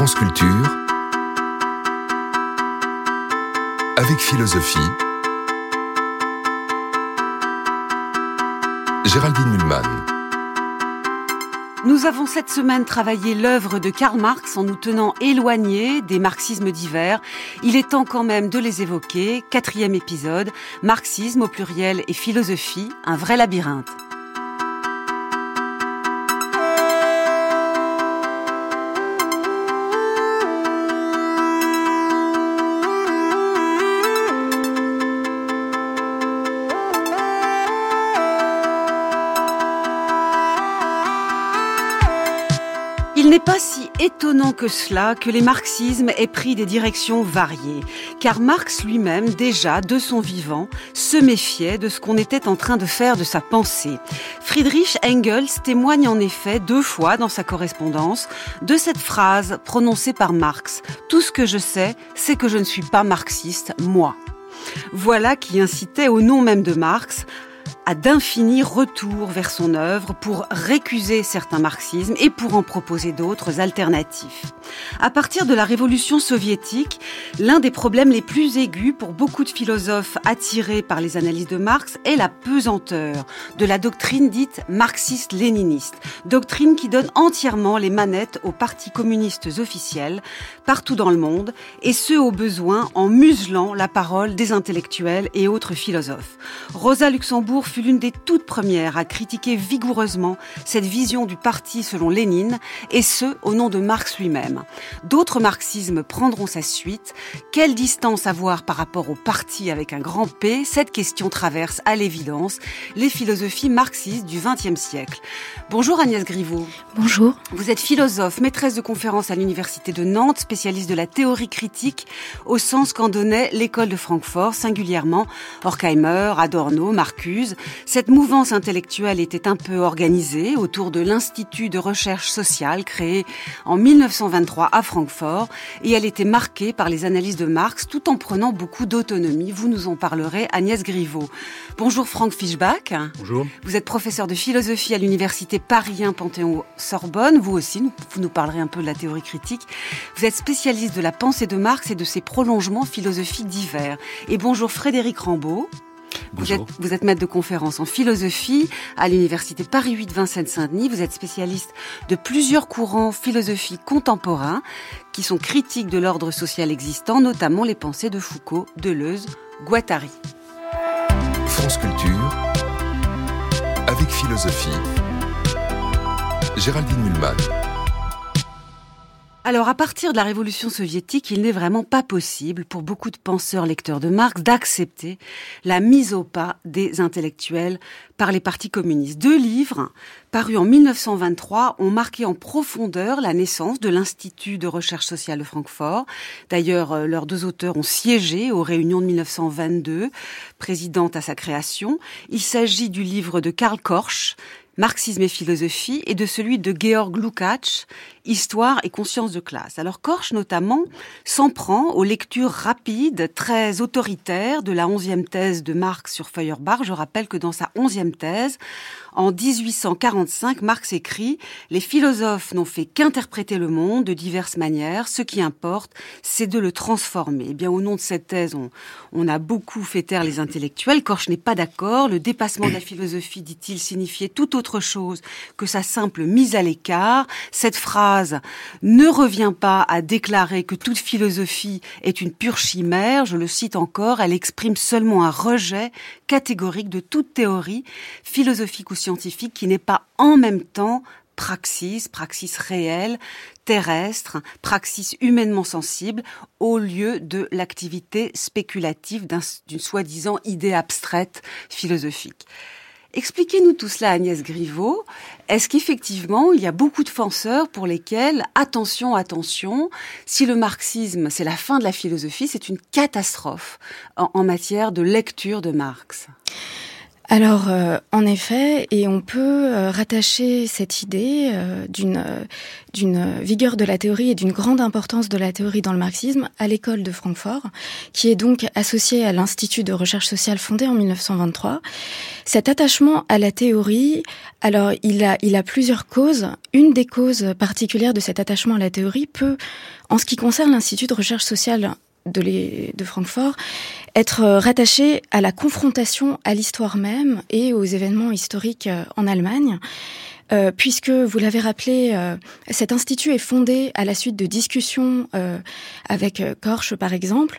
France Culture avec philosophie. Géraldine Mulman. Nous avons cette semaine travaillé l'œuvre de Karl Marx en nous tenant éloignés des marxismes divers. Il est temps quand même de les évoquer. Quatrième épisode, marxisme au pluriel et philosophie, un vrai labyrinthe. Étonnant que cela que les marxismes aient pris des directions variées, car Marx lui-même, déjà de son vivant, se méfiait de ce qu'on était en train de faire de sa pensée. Friedrich Engels témoigne en effet deux fois dans sa correspondance de cette phrase prononcée par Marx Tout ce que je sais, c'est que je ne suis pas marxiste, moi. Voilà qui incitait au nom même de Marx à d'infinis retours vers son œuvre pour récuser certains marxismes et pour en proposer d'autres alternatifs. À partir de la révolution soviétique, l'un des problèmes les plus aigus pour beaucoup de philosophes attirés par les analyses de Marx est la pesanteur de la doctrine dite marxiste-léniniste, doctrine qui donne entièrement les manettes aux partis communistes officiels partout dans le monde et ce au besoin en muselant la parole des intellectuels et autres philosophes. Rosa Luxembourg fut l'une des toutes premières à critiquer vigoureusement cette vision du parti selon Lénine, et ce, au nom de Marx lui-même. D'autres marxismes prendront sa suite. Quelle distance avoir par rapport au parti avec un grand P? Cette question traverse à l'évidence les philosophies marxistes du XXe siècle. Bonjour Agnès Griveaux. Bonjour. Vous êtes philosophe, maîtresse de conférences à l'Université de Nantes, spécialiste de la théorie critique au sens qu'en donnait l'école de Francfort, singulièrement Horkheimer, Adorno, Marcuse. Cette mouvance intellectuelle était un peu organisée autour de l'Institut de recherche sociale créé en 1923 à Francfort et elle était marquée par les analyses de Marx tout en prenant beaucoup d'autonomie. Vous nous en parlerez, Agnès Griveaux. Bonjour Franck Fischbach. Bonjour. Vous êtes professeur de philosophie à l'université Paris 1 Panthéon-Sorbonne. Vous aussi, vous nous parlerez un peu de la théorie critique. Vous êtes spécialiste de la pensée de Marx et de ses prolongements philosophiques divers. Et bonjour Frédéric Rambaud. Vous êtes, vous êtes, maître de conférence en philosophie à l'université Paris 8 Vincennes-Saint-Denis. Vous êtes spécialiste de plusieurs courants philosophiques contemporains qui sont critiques de l'ordre social existant, notamment les pensées de Foucault, Deleuze, Guattari. France Culture avec philosophie. Géraldine Mulman. Alors, à partir de la révolution soviétique, il n'est vraiment pas possible pour beaucoup de penseurs lecteurs de Marx d'accepter la mise au pas des intellectuels par les partis communistes. Deux livres, parus en 1923, ont marqué en profondeur la naissance de l'Institut de recherche sociale de Francfort. D'ailleurs, leurs deux auteurs ont siégé aux réunions de 1922, présidente à sa création. Il s'agit du livre de Karl Korsch, Marxisme et philosophie, et de celui de Georg Lukács, Histoire et conscience de classe. Alors Korsch notamment s'en prend aux lectures rapides, très autoritaires de la onzième thèse de Marx sur Feuerbach. Je rappelle que dans sa onzième thèse, en 1845, Marx écrit « Les philosophes n'ont fait qu'interpréter le monde de diverses manières. Ce qui importe, c'est de le transformer. » Eh bien, au nom de cette thèse, on, on a beaucoup fait taire les intellectuels. Korsch n'est pas d'accord. Le dépassement de la philosophie, dit-il, signifiait tout autre chose que sa simple mise à l'écart. Cette phrase ne revient pas à déclarer que toute philosophie est une pure chimère, je le cite encore, elle exprime seulement un rejet catégorique de toute théorie philosophique ou scientifique qui n'est pas en même temps praxis, praxis réelle, terrestre, praxis humainement sensible, au lieu de l'activité spéculative d'une soi-disant idée abstraite philosophique. Expliquez-nous tout cela, Agnès Griveaux. Est-ce qu'effectivement, il y a beaucoup de penseurs pour lesquels, attention, attention, si le marxisme, c'est la fin de la philosophie, c'est une catastrophe en, matière de lecture de Marx? Alors, euh, en effet, et on peut euh, rattacher cette idée euh, d'une d'une vigueur de la théorie et d'une grande importance de la théorie dans le marxisme à l'école de Francfort, qui est donc associée à l'Institut de recherche sociale fondé en 1923. Cet attachement à la théorie, alors il a il a plusieurs causes. Une des causes particulières de cet attachement à la théorie peut, en ce qui concerne l'Institut de recherche sociale de, les, de Francfort, être rattaché à la confrontation à l'histoire même et aux événements historiques euh, en Allemagne. Euh, puisque vous l'avez rappelé, euh, cet institut est fondé à la suite de discussions euh, avec Korsch, par exemple,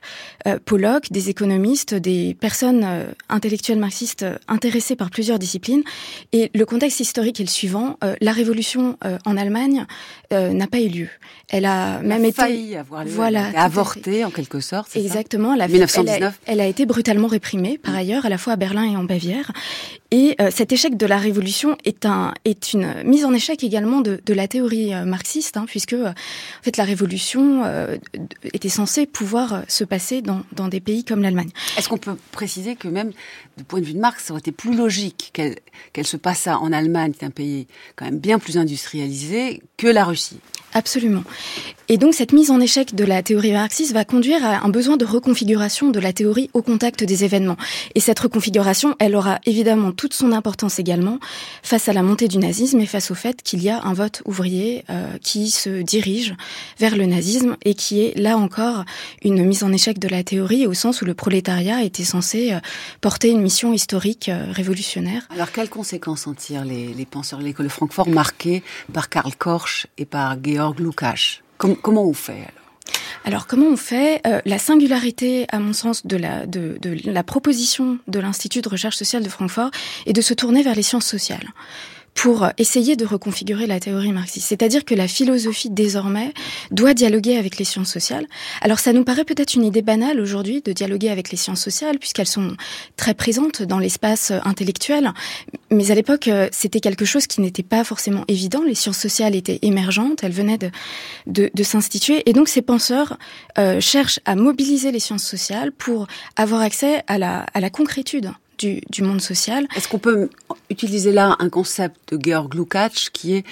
Pollock, des économistes, des personnes intellectuelles marxistes intéressées par plusieurs disciplines. Et le contexte historique est le suivant la révolution en Allemagne n'a pas eu lieu. Elle a même été failli avoir lieu, voilà, avortée en quelque sorte. Exactement. La 1919. Elle a, elle a, été brutalement réprimée, par ailleurs, à la fois à Berlin et en Bavière. Et cet échec de la révolution est un est une mise en échec également de, la théorie euh, marxiste, hein, puisque euh, en fait la révolution euh, était censée pouvoir se passer dans, des pays comme l'Allemagne. Est-ce qu'on peut préciser que même du point de vue de Marx, ça aurait été plus logique qu'elle se passât en Allemagne, qui est un pays quand même bien plus industrialisé, que la Russie Absolument. Et donc cette mise en échec de la théorie marxiste va conduire à un besoin de reconfiguration de la théorie au contact des événements. Et cette reconfiguration, elle aura évidemment toute son importance également face à la montée du nazisme et face au fait qu'il y a un vote ouvrier euh, qui se dirige vers le nazisme et qui est là encore une mise en échec de la théorie au sens où le prolétariat était censé euh, porter une mission historique euh, révolutionnaire. Alors quelles conséquences en tirent les, les penseurs de l'école de Francfort marqués par Karl Korsch et par Georg Lukács? Comment on fait alors? Alors comment on fait? Euh, La singularité, à mon sens, de la, de, de la proposition de l'Institut de recherche sociale de Francfort est de se tourner vers les sciences sociales pour essayer de reconfigurer la théorie marxiste. C'est-à-dire que la philosophie, désormais, doit dialoguer avec les sciences sociales. Alors ça nous paraît peut-être une idée banale aujourd'hui de dialoguer avec les sciences sociales, puisqu'elles sont très présentes dans l'espace intellectuel. Mais à l'époque, c'était quelque chose qui n'était pas forcément évident. Les sciences sociales étaient émergentes, elles venaient de, s'instituer. Et donc ces penseurs euh, cherchent à mobiliser les sciences sociales pour avoir accès à la concrétude du, monde social. Est-ce qu'on peut utiliser là un concept de Georg Lukács qui est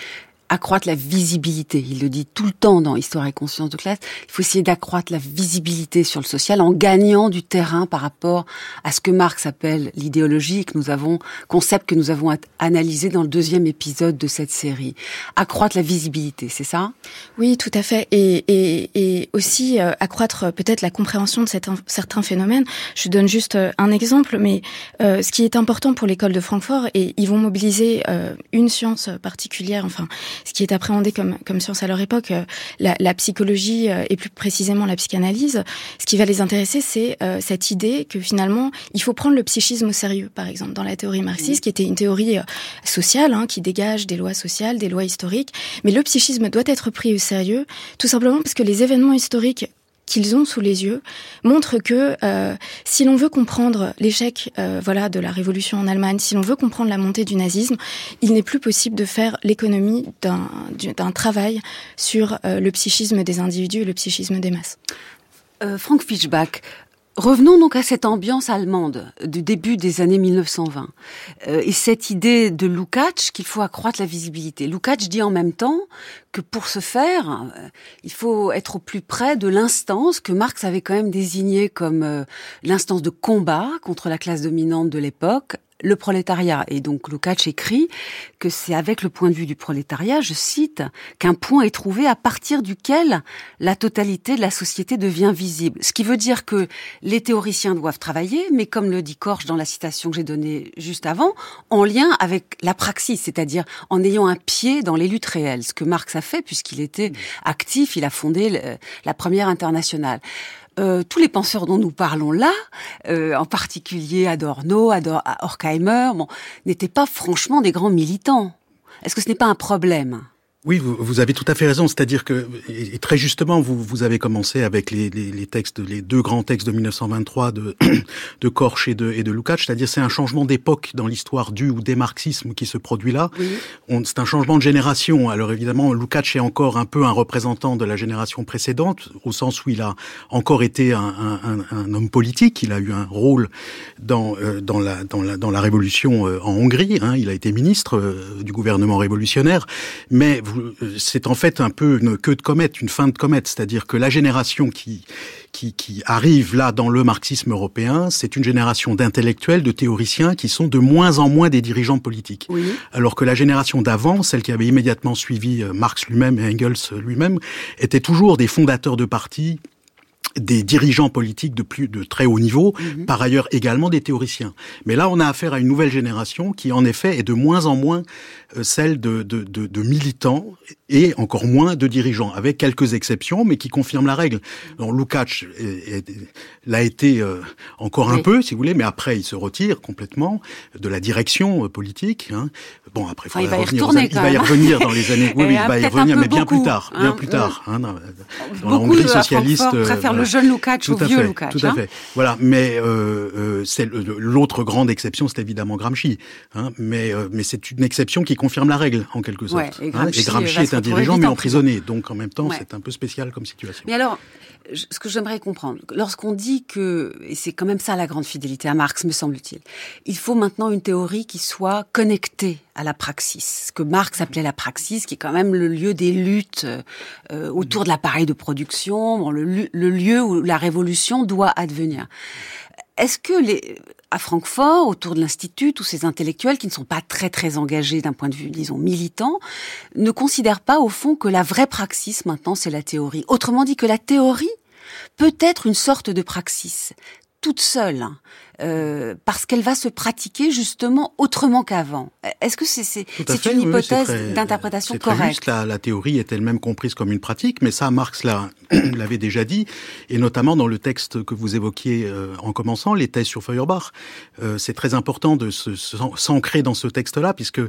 accroître la visibilité. Il le dit tout le temps dans Histoire et conscience de classe. Il faut essayer d'accroître la visibilité sur le social en gagnant du terrain par rapport à ce que Marx appelle l'idéologie que nous avons, concept que nous avons analysé dans le deuxième épisode de cette série. Accroître la visibilité, c'est ça? Oui, tout à fait. Et, et, et aussi euh, accroître peut-être la compréhension de certains phénomènes. Je donne juste euh, un exemple, mais euh, ce qui est important pour l'école de Francfort, et ils vont mobiliser une science particulière, enfin ce qui est appréhendé comme, comme science à leur époque, euh, la, la psychologie euh, et plus précisément la psychanalyse, ce qui va les intéresser, c'est euh, cette idée que finalement, il faut prendre le psychisme au sérieux, par exemple, dans la théorie marxiste, qui était une théorie sociale, hein, qui dégage des lois sociales, des lois historiques, mais le psychisme doit être pris au sérieux, tout simplement parce que les événements historiques qu'ils ont sous les yeux montre que euh, si l'on veut comprendre l'échec euh, voilà de la révolution en Allemagne, si l'on veut comprendre la montée du nazisme, il n'est plus possible de faire l'économie d'un travail sur euh, le psychisme des individus et le psychisme des masses. Frank Fischbach, Revenons donc à cette ambiance allemande du début des années 1920 euh, et cette idée de Lukács qu'il faut accroître la visibilité. Lukács dit en même temps que pour ce faire, euh, il faut être au plus près de l'instance que Marx avait quand même désignée comme euh, l'instance de combat contre la classe dominante de l'époque, le prolétariat. Et donc Lukács écrit que c'est avec le point de vue du prolétariat, je cite, qu'un point est trouvé à partir duquel la totalité de la société devient visible. Ce qui veut dire que les théoriciens doivent travailler, mais comme le dit Korsch dans la citation que j'ai donnée juste avant, en lien avec la praxis, c'est-à-dire en ayant un pied dans les luttes réelles, ce que Marx a fait puisqu'il était actif, il a fondé la première internationale. Euh, tous les penseurs dont nous parlons là, euh, en particulier Adorno, Ador Horkheimer, n'étaient pas franchement des grands militants. Est-ce que ce n'est pas un problème? Oui, vous, vous, avez tout à fait raison. C'est-à-dire que, et très justement, vous, vous avez commencé avec les, les, les, textes, les deux grands textes de 1923 de, de Korch et de, et de Lukács. C'est-à-dire, c'est un changement d'époque dans l'histoire du ou des marxismes qui se produit là. Oui. C'est un changement de génération. Alors évidemment, Lukács est encore un peu un représentant de la génération précédente, au sens où il a encore été un, un, un homme politique. Il a eu un rôle dans, euh, dans, la, dans, la, dans la révolution euh, en Hongrie. Hein. Il a été ministre euh, du gouvernement révolutionnaire. Mais c'est en fait un peu une queue de comète, une fin de comète, c'est-à-dire que la génération qui, qui, qui arrive là dans le marxisme européen, c'est une génération d'intellectuels, de théoriciens qui sont de moins en moins des dirigeants politiques. Oui. Alors que la génération d'avant, celle qui avait immédiatement suivi euh, Marx lui-même et Engels lui-même, était toujours des fondateurs de partis, des dirigeants politiques de plus de très haut niveau, mhm. par ailleurs également des théoriciens. Mais là, on a affaire à une nouvelle génération qui, en effet, est de moins en moins euh, celle de, de, de, de, militants et encore moins de dirigeants, avec quelques exceptions, mais qui confirment la règle. Donc Lukács l'a été euh, encore un peu, si vous voulez, mais après il se retire complètement de la direction euh, politique. Hein. Bon, après, enfin, il va y retourner. il va y revenir dans les années. Oui, il va y revenir, mais bien plus tard, bien hein, plus tard. Hein, dans, dans la Hongrie socialiste. le jeune Lukács au vieux Lukács. Tout à fait. Voilà, mais euh, euh, c'est l'autre grande exception, c'est évidemment Gramsci. Hein, mais mais c'est une exception qui confirme la règle en quelque sorte. Ouais, et Gramsci, hein, et Gramsci est un dirigeant mais emprisonné, donc en même temps c'est un peu spécial comme situation. Mais alors, ce que j'aimerais comprendre, lorsqu'on dit que, et c'est quand même ça la grande fidélité à Marx, me semble-t-il, il faut maintenant une théorie qui soit connectée à la praxis, ce que Marx appelait la praxis, qui est quand même le lieu des luttes euh, autour de l'appareil de production, bon, le, le lieu où la révolution doit advenir. Est-ce que à Francfort, autour de l'Institut, tous ces intellectuels qui ne sont pas très très engagés d'un point de vue, disons, militant, ne considèrent pas au fond que la vraie praxis maintenant c'est la théorie? Autrement dit que la théorie peut être une sorte de praxis toute seule, euh, parce qu'elle va se pratiquer justement autrement qu'avant. Est-ce que c'est c'est une hypothèse d'interprétation correcte? La, la, théorie est elle-même comprise comme une pratique, mais ça, Marx l'avait déjà dit, et notamment dans le texte que vous évoquiez euh, en commençant, les thèses sur Feuerbach. Euh, c'est très important de s'ancrer dans ce texte-là, puisque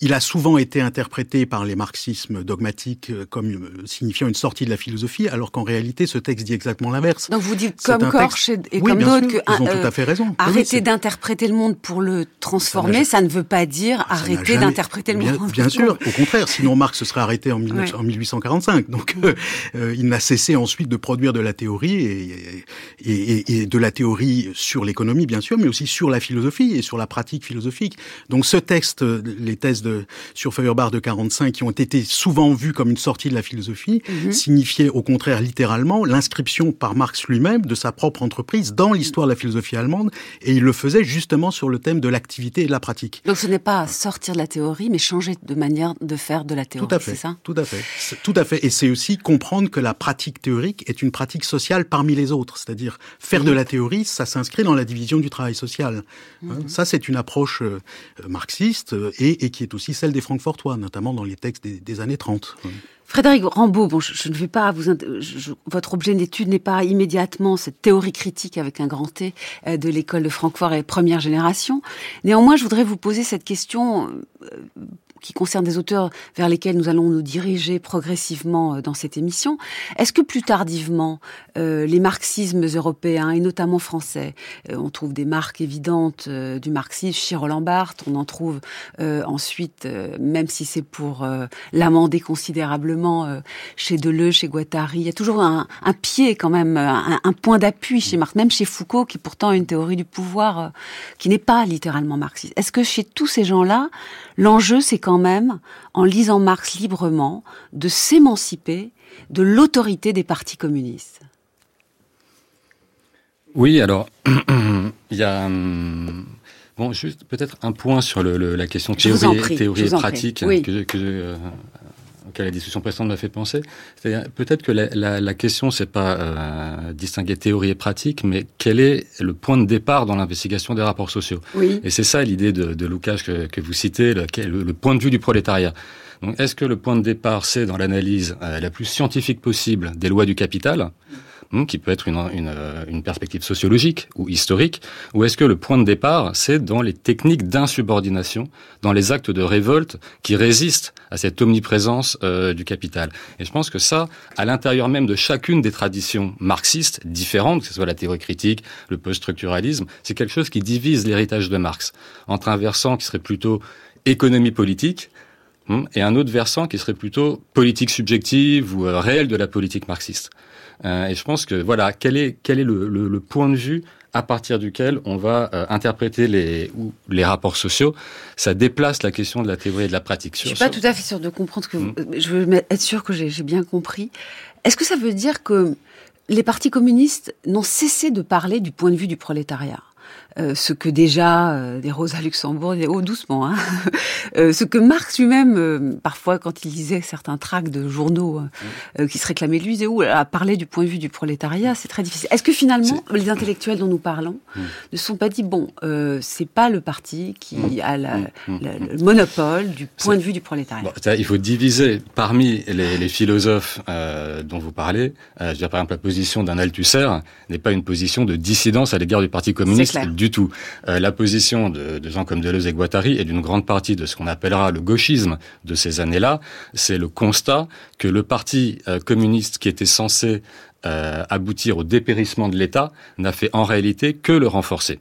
il a souvent été interprété par les marxismes dogmatiques euh, comme euh, signifiant une sortie de la philosophie, alors qu'en réalité, ce texte dit exactement l'inverse. Donc vous dites comme Korch et, et comme d'autres que ils ont tout à fait raison. Arrêter d'interpréter le monde pour le transformer, ça, ne veut pas dire arrêter d'interpréter le monde. Bien, sûr, au contraire. Sinon, Marx se serait arrêté en, 1845. Donc, euh, euh, il n'a cessé ensuite de produire de la théorie et, et, et de la théorie sur l'économie, bien sûr, mais aussi sur la philosophie et sur la pratique philosophique. Donc, ce texte, les thèses de, sur Feuerbach de 45, qui ont été souvent vues comme une sortie de la philosophie, mm signifiaient au contraire littéralement l'inscription par Marx lui-même de sa propre entreprise dans l'histoire de la philosophie allemande et il le faisait justement sur le thème de l'activité et de la pratique. Donc ce n'est pas sortir de la théorie, mais changer de manière de faire de la théorie. Tout à fait. ça? Tout à fait. Tout à fait. Et c'est aussi comprendre que la pratique théorique est une pratique sociale parmi les autres. C'est-à-dire faire de la théorie, ça s'inscrit dans la division du travail social. Hein, mhm. Ça, c'est une approche euh, marxiste euh, et, et, qui est aussi celle des Francfortois, notamment dans les textes des, des années 30. Frédéric Rambaud, bon, je, ne vais pas vous. votre objet d'étude n'est pas immédiatement cette théorie critique avec un grand T euh, de l'école de Francfort et première génération. Néanmoins, je voudrais vous poser cette question euh, qui concerne des auteurs vers lesquels nous allons nous diriger progressivement euh, dans cette émission. Est-ce que plus tardivement, euh, les marxismes européens et notamment français, euh, on trouve des marques évidentes du marxisme chez Roland Barthes, on en trouve ensuite, même si c'est pour l'amender considérablement, chez Deleuze, chez Guattari, il y a toujours un, un pied quand même, un, un point d'appui chez Marx, même chez Foucault, qui pourtant a une théorie du pouvoir qui n'est pas littéralement marxiste. Est-ce que chez tous ces gens-là, l'enjeu c'est quand même, en lisant Marx librement, de s'émanciper de l'autorité des partis communistes. Oui, alors, il y a... Hum, bon, juste peut-être un point sur le, la question théorie, théorie et pratique que, que euh, auquel la discussion précédente m'a fait penser. C'est-à-dire peut-être que la, la, la question c'est pas euh, distinguer théorie et pratique, mais quel est le point de départ dans l'investigation des rapports sociaux? Oui. Et c'est ça l'idée de, de Lucas que, que, vous citez, le, le, point de vue du prolétariat. Donc est-ce que le point de départ c'est dans l'analyse euh, la plus scientifique possible des lois du capital? Qui peut être euh, une, perspective sociologique ou historique, ou est-ce que le point de départ, c'est dans les techniques d'insubordination, dans les actes de révolte qui résistent à cette omniprésence euh, du capital Et je pense que ça, à l'intérieur même de chacune des traditions marxistes différentes, que ce soit la théorie critique, le post-structuralisme, c'est quelque chose qui divise l'héritage de Marx entre un versant qui serait plutôt économie politique, hmm, et un autre versant qui serait plutôt politique subjective ou euh, réelle de la politique marxiste. Euh, et je pense que voilà, quel est quel est le, le, le point de vue à partir duquel on va euh, interpréter les ou, les rapports sociaux. Ça déplace la question de la théorie et de la pratique. Je suis pas tout à fait sûr de comprendre que hmm. je veux être sûr que j'ai bien compris. Est-ce que ça veut dire que les partis communistes n'ont cessé de parler du point de vue du prolétariat? Euh, ce que déjà euh, des Rosa Luxembourg disaient, oh doucement, hein euh, ce que Marx lui-même, euh, parfois quand il lisait certains tracts de journaux mm. qui se réclamaient de lui, disait, oh, à parler du point de vue du prolétariat, c'est très difficile. Est-ce que finalement, les intellectuels dont nous parlons mm. ne sont pas dit, bon, c'est pas le parti qui mm. a la, la, le monopole du point de vue du prolétariat? Bon, Il faut diviser parmi les, les philosophes dont vous parlez, je veux dire, par exemple, la position d'un Althusser n'est pas une position de dissidence à l'égard du Parti communiste du tout. Euh, la position de, gens comme Deleuze et Guattari et d'une grande partie de ce qu'on appellera le gauchisme de ces années-là, c'est le constat que le Parti euh, communiste qui était censé euh, aboutir au dépérissement de l'État n'a fait en réalité que le renforcer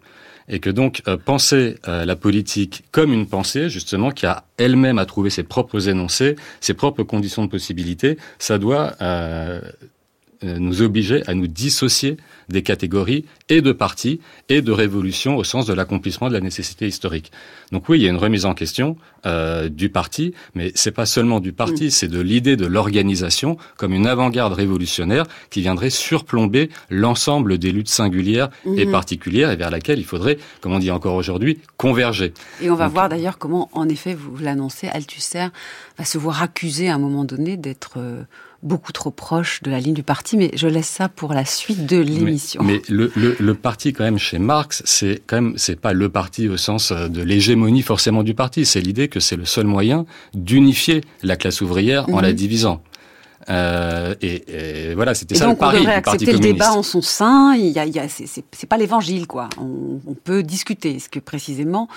et que donc penser la politique comme une pensée, justement, qui a elle-même à trouver ses propres énoncés, ses propres conditions de possibilité, ça doit nous obliger à nous dissocier des catégories et de partis et de révolutions au sens de l'accomplissement de la nécessité historique. Donc oui, il y a une remise en question euh, du parti, mais c'est pas seulement du parti, mm. c'est de l'idée de l'organisation comme une avant-garde révolutionnaire qui viendrait surplomber l'ensemble des luttes singulières et mm-hmm. particulières et vers laquelle il faudrait, comme on dit encore aujourd'hui, converger. Et on va Donc, voir d'ailleurs comment, en effet, vous l'annoncez, Althusser va se voir accusé à un moment donné d'être euh, beaucoup trop proche de la ligne du parti, mais je laisse ça pour la suite de l'émission. Mais, mais le, le, le, parti, quand même, chez Marx, c'est quand même, c'est pas le parti au sens euh, de l'hégémonie forcément du parti. C'est l'idée que c'est le seul moyen d'unifier la classe ouvrière en la mhm. divisant. Euh, et, et, voilà, c'était ça donc le pari on devrait du Parti accepter le débat en son sein. Il y a, il y a c'est pas l'évangile, quoi. On, on, peut discuter. Ce que précisément,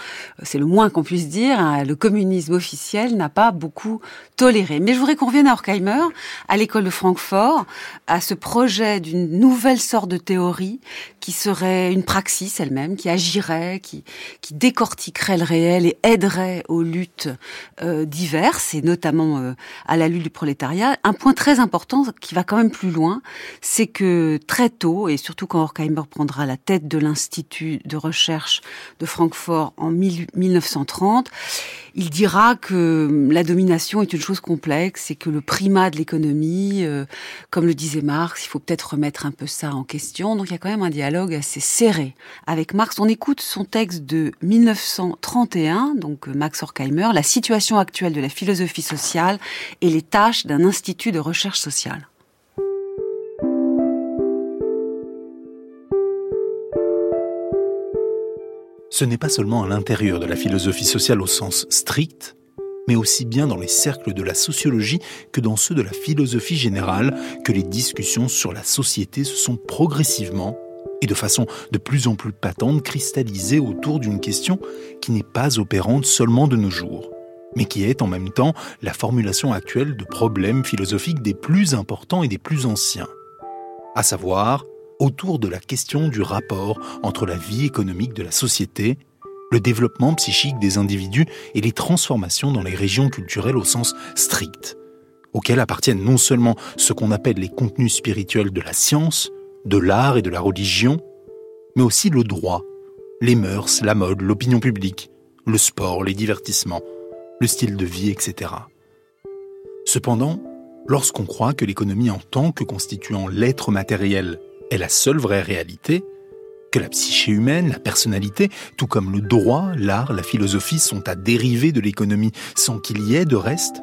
c'est le moins qu'on puisse dire. Hein, le communisme officiel n'a pas beaucoup toléré. Mais je voudrais qu'on revienne à Horkheimer, à l'école de Francfort, à ce projet d'une nouvelle sorte de théorie qui serait une praxis elle-même, qui agirait, qui, qui décortiquerait le réel et aiderait aux luttes euh, diverses, et notamment euh, à la lutte du prolétariat. Un point très important qui va quand même plus loin, c'est que très tôt, et surtout quand Horkheimer prendra la tête de l'Institut de recherche de Francfort en 1930, il dira que la domination est une chose complexe et que le primat de l'économie, euh, comme le disait Marx, il faut peut-être remettre un peu ça en question. Donc il y a quand même un dialogue assez serré avec Marx. On écoute son texte de 1931, donc Max Horkheimer, La situation actuelle de la philosophie sociale et les tâches d'un institut de recherche sociale. Ce n'est pas seulement à l'intérieur de la philosophie sociale au sens strict, mais aussi bien dans les cercles de la sociologie que dans ceux de la philosophie générale que les discussions sur la société se sont progressivement et de façon de plus en plus patente cristallisées autour d'une question qui n'est pas opérante seulement de nos jours, mais qui est en même temps la formulation actuelle de problèmes philosophiques des plus importants et des plus anciens, à savoir autour de la question du rapport entre la vie économique de la société, le développement psychique des individus et les transformations dans les régions culturelles au sens strict, auxquelles appartiennent non seulement ce qu'on appelle les contenus spirituels de la science, de l'art et de la religion, mais aussi le droit, les mœurs, la mode, l'opinion publique, le sport, les divertissements, le style de vie, etc. Cependant, lorsqu'on croit que l'économie en tant que constituant l'être matériel est la seule vraie réalité, que la psyché humaine, la personnalité, tout comme le droit, l'art, la philosophie sont à dériver de l'économie sans qu'il y ait de reste,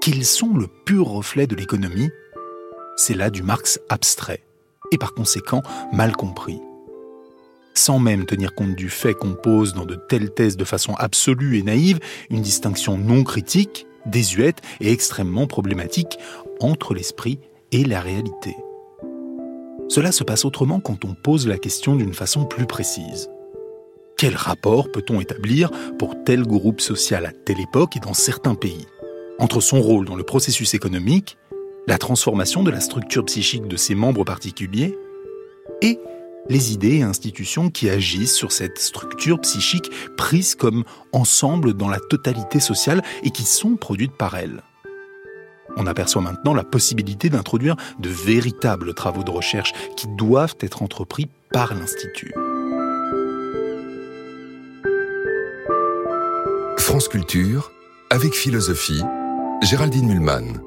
qu'ils sont le pur reflet de l'économie, c'est là du Marx abstrait, et par conséquent mal compris. Sans même tenir compte du fait qu'on pose dans de telles thèses de façon absolue et naïve une distinction non critique, désuète et extrêmement problématique entre l'esprit et la réalité. Cela se passe autrement quand on pose la question d'une façon plus précise. Quel rapport peut-on établir pour tel groupe social à telle époque et dans certains pays? Entre son rôle dans le processus économique, la transformation de la structure psychique de ses membres particuliers et les idées et institutions qui agissent sur cette structure psychique prise comme ensemble dans la totalité sociale et qui sont produites par elle. On aperçoit maintenant la possibilité d'introduire de véritables travaux de recherche qui doivent être entrepris par l'Institut. France Culture, avec philosophie, Géraldine Mühlmann.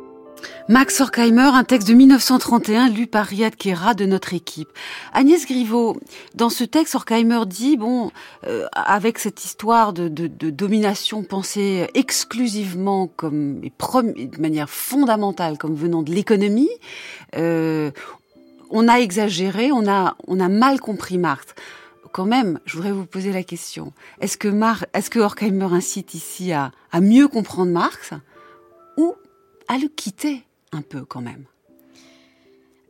Max Horkheimer, un texte de 1931 lu par Riyad Kera de notre équipe. Agnès Griveaux, dans ce texte, Horkheimer dit, bon, euh, avec cette histoire de, domination pensée exclusivement comme, de manière fondamentale comme venant de l'économie, euh, on a exagéré, on a, on a mal compris Marx quand même, je voudrais vous poser la question. Est-ce que, Mar est-ce que Horkheimer incite ici à, à mieux comprendre Marx ou à le quitter un peu quand même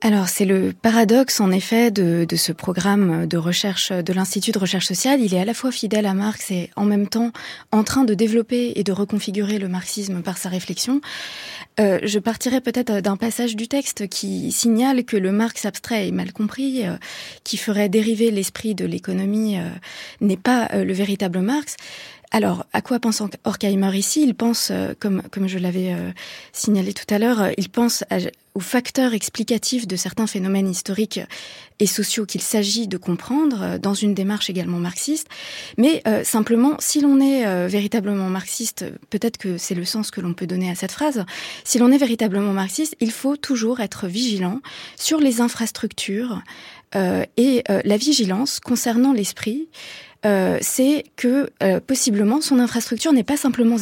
alors c'est le paradoxe en effet de, ce programme de recherche de l'Institut de recherche sociale. Il est à la fois fidèle à Marx et en même temps en train de développer et de reconfigurer le marxisme par sa réflexion. Euh, je partirai peut-être d'un passage du texte qui signale que le Marx abstrait est mal compris, euh, qui ferait dériver l'esprit de l'économie euh, n'est pas le véritable Marx. Alors, à quoi pense Horkheimer ici? Il pense, euh, comme, comme je l'avais euh, signalé tout à l'heure, euh, il pense aux facteurs explicatifs de certains phénomènes historiques et sociaux qu'il s'agit de comprendre dans une démarche également marxiste. Mais simplement, si l'on est véritablement marxiste, peut-être que c'est le sens que l'on peut donner à cette phrase, si l'on est véritablement marxiste, il faut toujours être vigilant sur les infrastructures et la vigilance concernant l'esprit c'est que euh, possiblement son infrastructure n'est pas simplement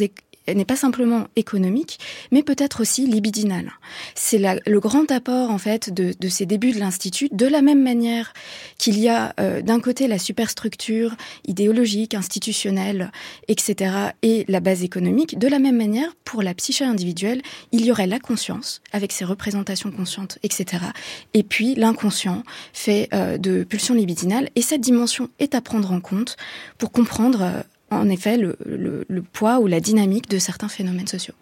n'est pas simplement économique, mais peut-être aussi libidinale. C'est le grand apport en fait de, ces débuts de l'institut, de la même manière qu'il y a euh, d'un côté la superstructure idéologique, institutionnelle, etc., et la base économique. De la même manière, pour la psyché individuelle, il y aurait la conscience avec ses représentations conscientes, etc., et puis l'inconscient fait euh, de pulsions libidinales. Et cette dimension est à prendre en compte pour comprendre euh, en effet le, le, poids ou la dynamique de certains phénomènes sociaux.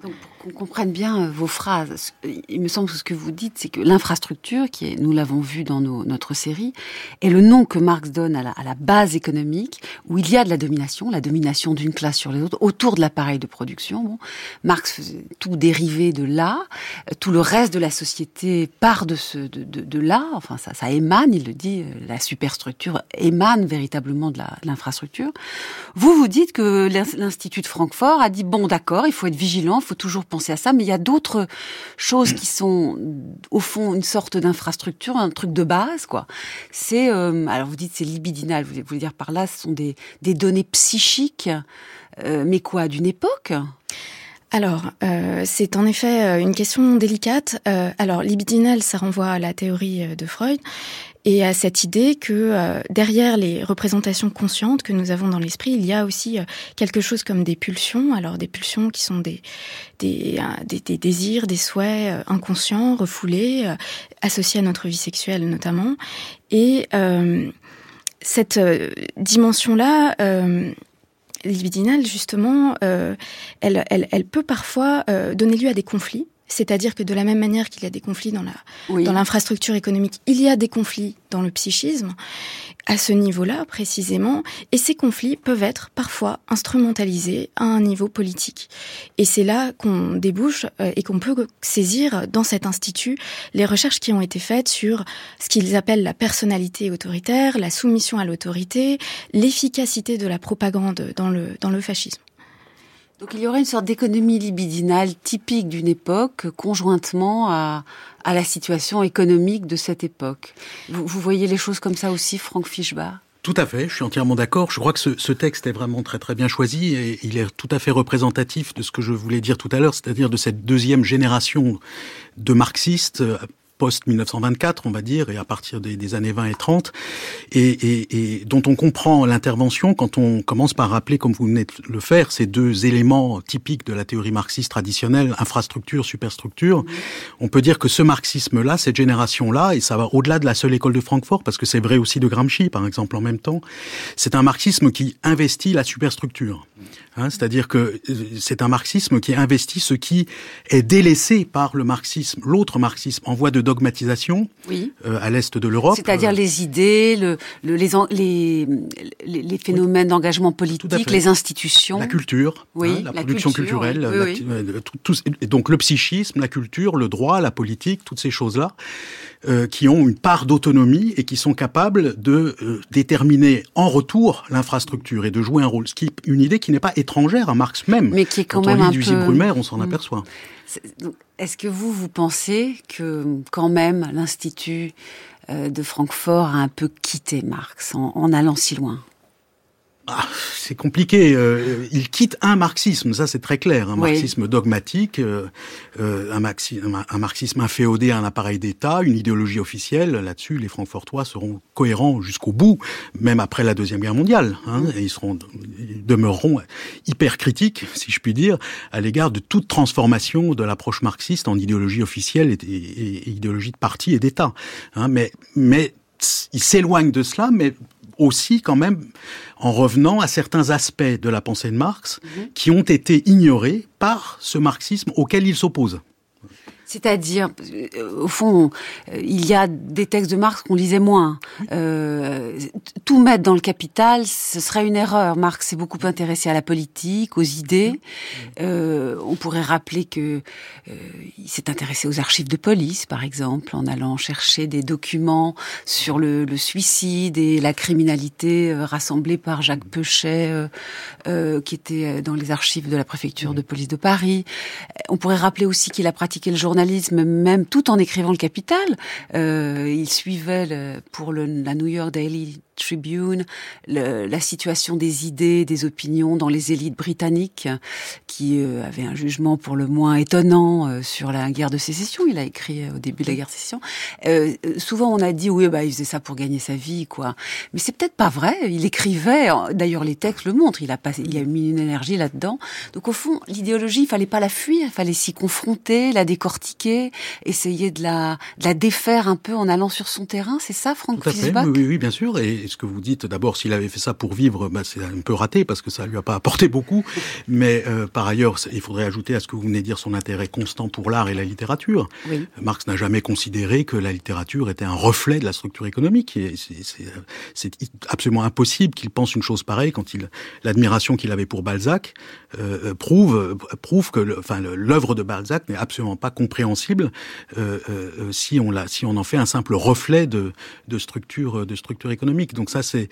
Qu'on comprenne bien euh, vos phrases, il me semble que ce que vous dites, c'est que l'infrastructure, qui est, nous l'avons vu dans nos, notre série, est le nom que Marx donne à la, à la, base économique, où il y a de la domination, la domination d'une classe sur les autres, autour de l'appareil de production. Marx faisait tout dérivé de là, tout le reste de la société part de, ce, de, de, là, enfin ça, ça émane, il le dit, euh, la superstructure émane véritablement de l'infrastructure. Vous, vous dites que l'Institut de Francfort a dit bon d'accord, il faut être vigilant, il faut toujours à ça, mais il y a d'autres choses qui sont au fond une sorte d'infrastructure, un truc de base quoi. C'est euh, alors vous dites c'est libidinal, vous voulez dire par là ce sont des, données psychiques, euh, mais quoi d'une époque? Alors, euh, c'est en effet une question délicate. alors, libidinal, ça renvoie à la théorie de Freud, et à cette idée que euh, derrière les représentations conscientes que nous avons dans l'esprit, il y a aussi euh, quelque chose comme des pulsions. Alors des pulsions qui sont des euh, désirs, des souhaits inconscients, refoulés, associés à notre vie sexuelle notamment. Et cette dimension-là libidinale, justement, elle, peut parfois donner lieu à des conflits c'est-à-dire que de la même manière qu'il y a des conflits dans la dans l'infrastructure économique, il y a des conflits dans le psychisme à ce niveau-là précisément, et ces conflits peuvent être parfois instrumentalisés à un niveau politique. Et c'est là qu'on débouche euh, et qu'on peut saisir dans cet institut les recherches qui ont été faites sur ce qu'ils appellent la personnalité autoritaire, la soumission à l'autorité, l'efficacité de la propagande dans le dans le fascisme. Donc il y aurait une sorte d'économie libidinale typique d'une époque, conjointement à, à, la situation économique de cette époque. Vous, voyez les choses comme ça aussi, Franck Fischbach? Tout à fait, je suis entièrement d'accord. Je crois que ce, ce, texte est vraiment très très bien choisi et il est tout à fait représentatif de ce que je voulais dire tout à l'heure, c'est-à-dire de cette deuxième génération de marxistes post-1924, on va dire, et à partir des, années 20 et 30, et, dont on comprend l'intervention quand on commence par rappeler, comme vous venez de le faire, ces deux éléments typiques de la théorie marxiste traditionnelle, infrastructure, superstructure. On peut dire que ce marxisme-là, cette génération-là, et ça va au-delà de la seule école de Francfort, parce que c'est vrai aussi de Gramsci, par exemple, en même temps, c'est un marxisme qui investit la superstructure. Hein, C'est-à-dire que euh, c'est un marxisme qui investit ce qui est délaissé par le marxisme, l'autre marxisme, en voie de dogmatisation oui. euh, à l'est de l'Europe. C'est-à-dire les idées, le, le, les, les, les, phénomènes d'engagement politique, les institutions. La culture, oui, hein, la, production culturelle, euh, tout, donc le psychisme, la culture, le droit, la politique, toutes ces choses-là. Euh, qui ont une part d'autonomie et qui sont capables de euh, déterminer en retour l'infrastructure et de jouer un rôle. Ce qui est une idée qui n'est pas étrangère à Marx même. Mais qui est quand, même on lit du Brumer, on s'en mm. aperçoit. Est-ce que vous, vous pensez que quand même l'Institut euh, de Francfort a un peu quitté Marx en allant si loin? Ah, c'est compliqué. Euh, il quitte un marxisme, ça c'est très clair, un marxisme dogmatique, euh, euh, un, un, marxisme inféodé à un appareil d'État, une idéologie officielle. Là-dessus, les Francfortois seront cohérents jusqu'au bout, même après la deuxième guerre mondiale. Hein, et ils seront, ils demeureront hyper critiques, si je puis dire, à l'égard de toute transformation de l'approche marxiste en idéologie officielle et, et, idéologie de parti et d'État. Hein, mais, mais il s'éloigne de cela, mais aussi quand même en revenant à certains aspects de la pensée de Marx mhm. qui ont été ignorés par ce marxisme auquel il s'oppose. C'est-à-dire, euh, au fond, euh, il y a des textes de Marx qu'on lisait moins. Euh, tout mettre dans le capital, ce serait une erreur. Marx s'est beaucoup intéressé à la politique, aux idées. Euh, on pourrait rappeler que euh, il s'est intéressé aux archives de police, par exemple, en allant chercher des documents sur le, le suicide et la criminalité rassemblée par Jacques Peuchet, qui était dans les archives de la préfecture de police de Paris. On pourrait rappeler aussi qu'il a pratiqué le même tout en écrivant le Capital. Euh, il suivait pour le, la New York Daily Tribune, le, la situation des idées, des opinions dans les élites britanniques, qui euh, avaient un jugement pour le moins étonnant euh, sur la guerre de sécession. Il a écrit euh, au début de la guerre de sécession. Euh, souvent, on a dit oui, bah il faisait ça pour gagner sa vie, quoi. Mais c'est peut-être pas vrai. Il écrivait. D'ailleurs, les textes le montrent. Il a passé, il a mis une énergie là-dedans. Donc au fond, l'idéologie, il fallait pas la fuir, il fallait s'y confronter, la décortiquer, essayer de la, de la défaire un peu en allant sur son terrain. C'est ça, Franck Fisbach? Oui, oui, bien sûr. Et ce que vous dites, d'abord, s'il avait fait ça pour vivre, bah, c'est un peu raté parce que ça lui a pas apporté beaucoup. Mais euh, par ailleurs, il faudrait ajouter à ce que vous venez de dire son intérêt constant pour l'art et la littérature. Marx n'a jamais considéré que la littérature était un reflet de la structure économique. C'est absolument impossible qu'il pense une chose pareille quand il l'admiration qu'il avait pour Balzac euh, prouve prouve que enfin l'œuvre de Balzac n'est absolument pas compréhensible euh, euh, si on la si on en fait un simple reflet de de structure de structure économique. Donc ça c'est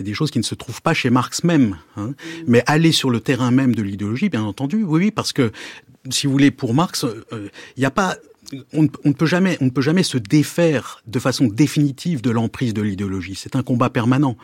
des choses qui ne se trouvent pas chez Marx même. Hein. Mais aller sur le terrain même de l'idéologie, bien entendu, oui, oui, parce que si vous voulez, pour Marx, euh, il n'y a pas on, ne peut jamais, on ne peut jamais se défaire de façon définitive de l'emprise de l'idéologie. C'est un combat permanent.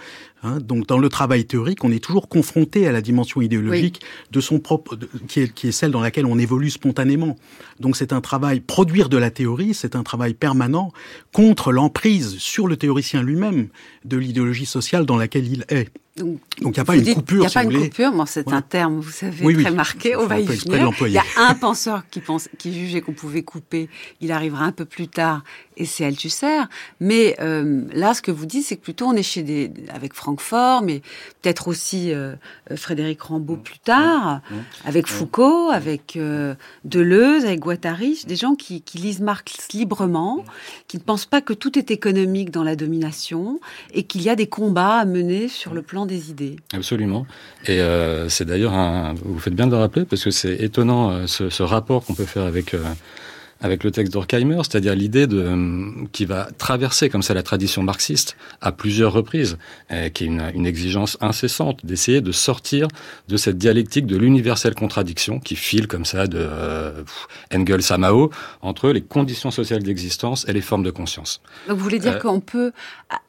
Hein. Donc, dans le travail théorique, on est toujours confronté à la dimension idéologique de son propre, qui, est, qui est celle dans laquelle on évolue spontanément. Donc, c'est un travail produire de la théorie, c'est un travail permanent contre l'emprise sur le théoricien lui-même de l'idéologie sociale dans laquelle il est. Donc il n'y a pas une coupure. Il n'y a pas une coupure, bon, c'est un terme, vous savez, très marqué. On va y venir. Il y a un penseur qui pense, qui jugeait qu'on pouvait couper. Il arrivera un peu plus tard, et c'est Althusser. Mais euh, là, ce que vous dites, c'est que plutôt on est chez des, avec Francfort, mais peut-être aussi euh, Frédéric Rambaud plus tard, avec Foucault, avec euh, Deleuze, avec Guattari, des gens qui, qui lisent Marx librement, qui ne pensent pas que tout est économique dans la domination et qu'il y a des combats à mener sur le plan des idées. Absolument. Et euh, c'est d'ailleurs un. Vous faites bien de le rappeler parce que c'est étonnant euh, ce, rapport qu'on peut faire avec. Euh, avec le texte d'Orkheimer, c'est-à-dire l'idée de euh, qui va traverser comme ça la tradition marxiste à plusieurs reprises, euh, qui est une, une, exigence incessante d'essayer de sortir de cette dialectique de l'universelle contradiction qui file comme ça de euh, Engels à Mao entre les conditions sociales d'existence et les formes de conscience. Donc vous voulez dire qu'on peut,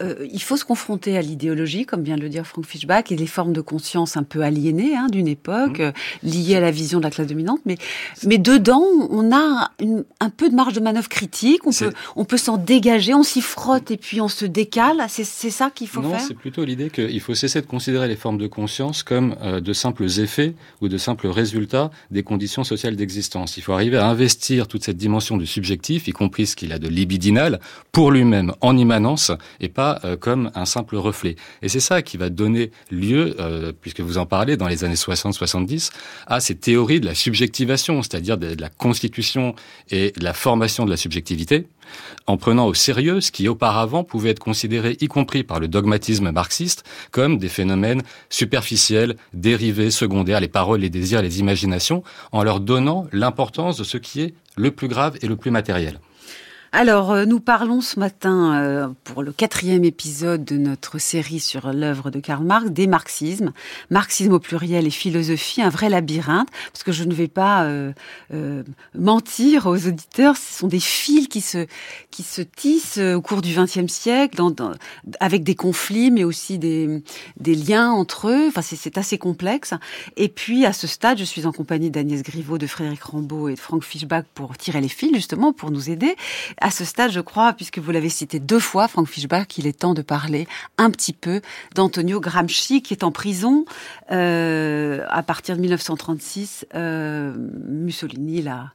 il faut se confronter à l'idéologie, comme vient de le dire Frank Fischbach, et les formes de conscience un peu aliénées hein, d'une époque, mmh. liées à la vision de la classe dominante, mais mais dedans on a une, un peu de marge de manœuvre critique. On peut, on peut s'en dégager, on s'y frotte et puis on se décale. C'est ça qu'il faut faire. Non, c'est plutôt l'idée qu'il faut cesser de considérer les formes de conscience comme euh, de simples effets ou de simples résultats des conditions sociales d'existence. Il faut arriver à investir toute cette dimension du subjectif, y compris ce qu'il a de libidinal, pour lui-même en immanence et pas euh, comme un simple reflet. Et c'est ça qui va donner lieu, euh, puisque vous en parlez dans les années 60-70, à ces théories de la subjectivation, c'est-à-dire de la constitution et la formation de la subjectivité, en prenant au sérieux ce qui auparavant pouvait être considéré, y compris par le dogmatisme marxiste, comme des phénomènes superficiels, dérivés, secondaires, les paroles, les désirs, les imaginations, en leur donnant l'importance de ce qui est le plus grave et le plus matériel. Alors, euh, nous parlons ce matin, euh, pour le quatrième épisode de notre série sur l'œuvre de Karl Marx, des marxismes. Marxisme au pluriel et philosophie, un vrai labyrinthe, parce que je ne vais pas euh, mentir aux auditeurs, ce sont des fils qui se, qui se tissent au cours du XXe siècle, dans, avec des conflits, mais aussi des, des liens entre eux. Enfin, c'est assez complexe. Et puis, à ce stade, je suis en compagnie d'Agnès Griveaux, de Frédéric Rambaud et de Franck Fischbach pour tirer les fils, justement, pour nous aider à ce stade, je crois, puisque vous l'avez cité deux fois, Franck Fischbach, qu'il est temps de parler un petit peu d'Antonio Gramsci, qui est en prison euh, à partir de 1936. Euh, Mussolini l'a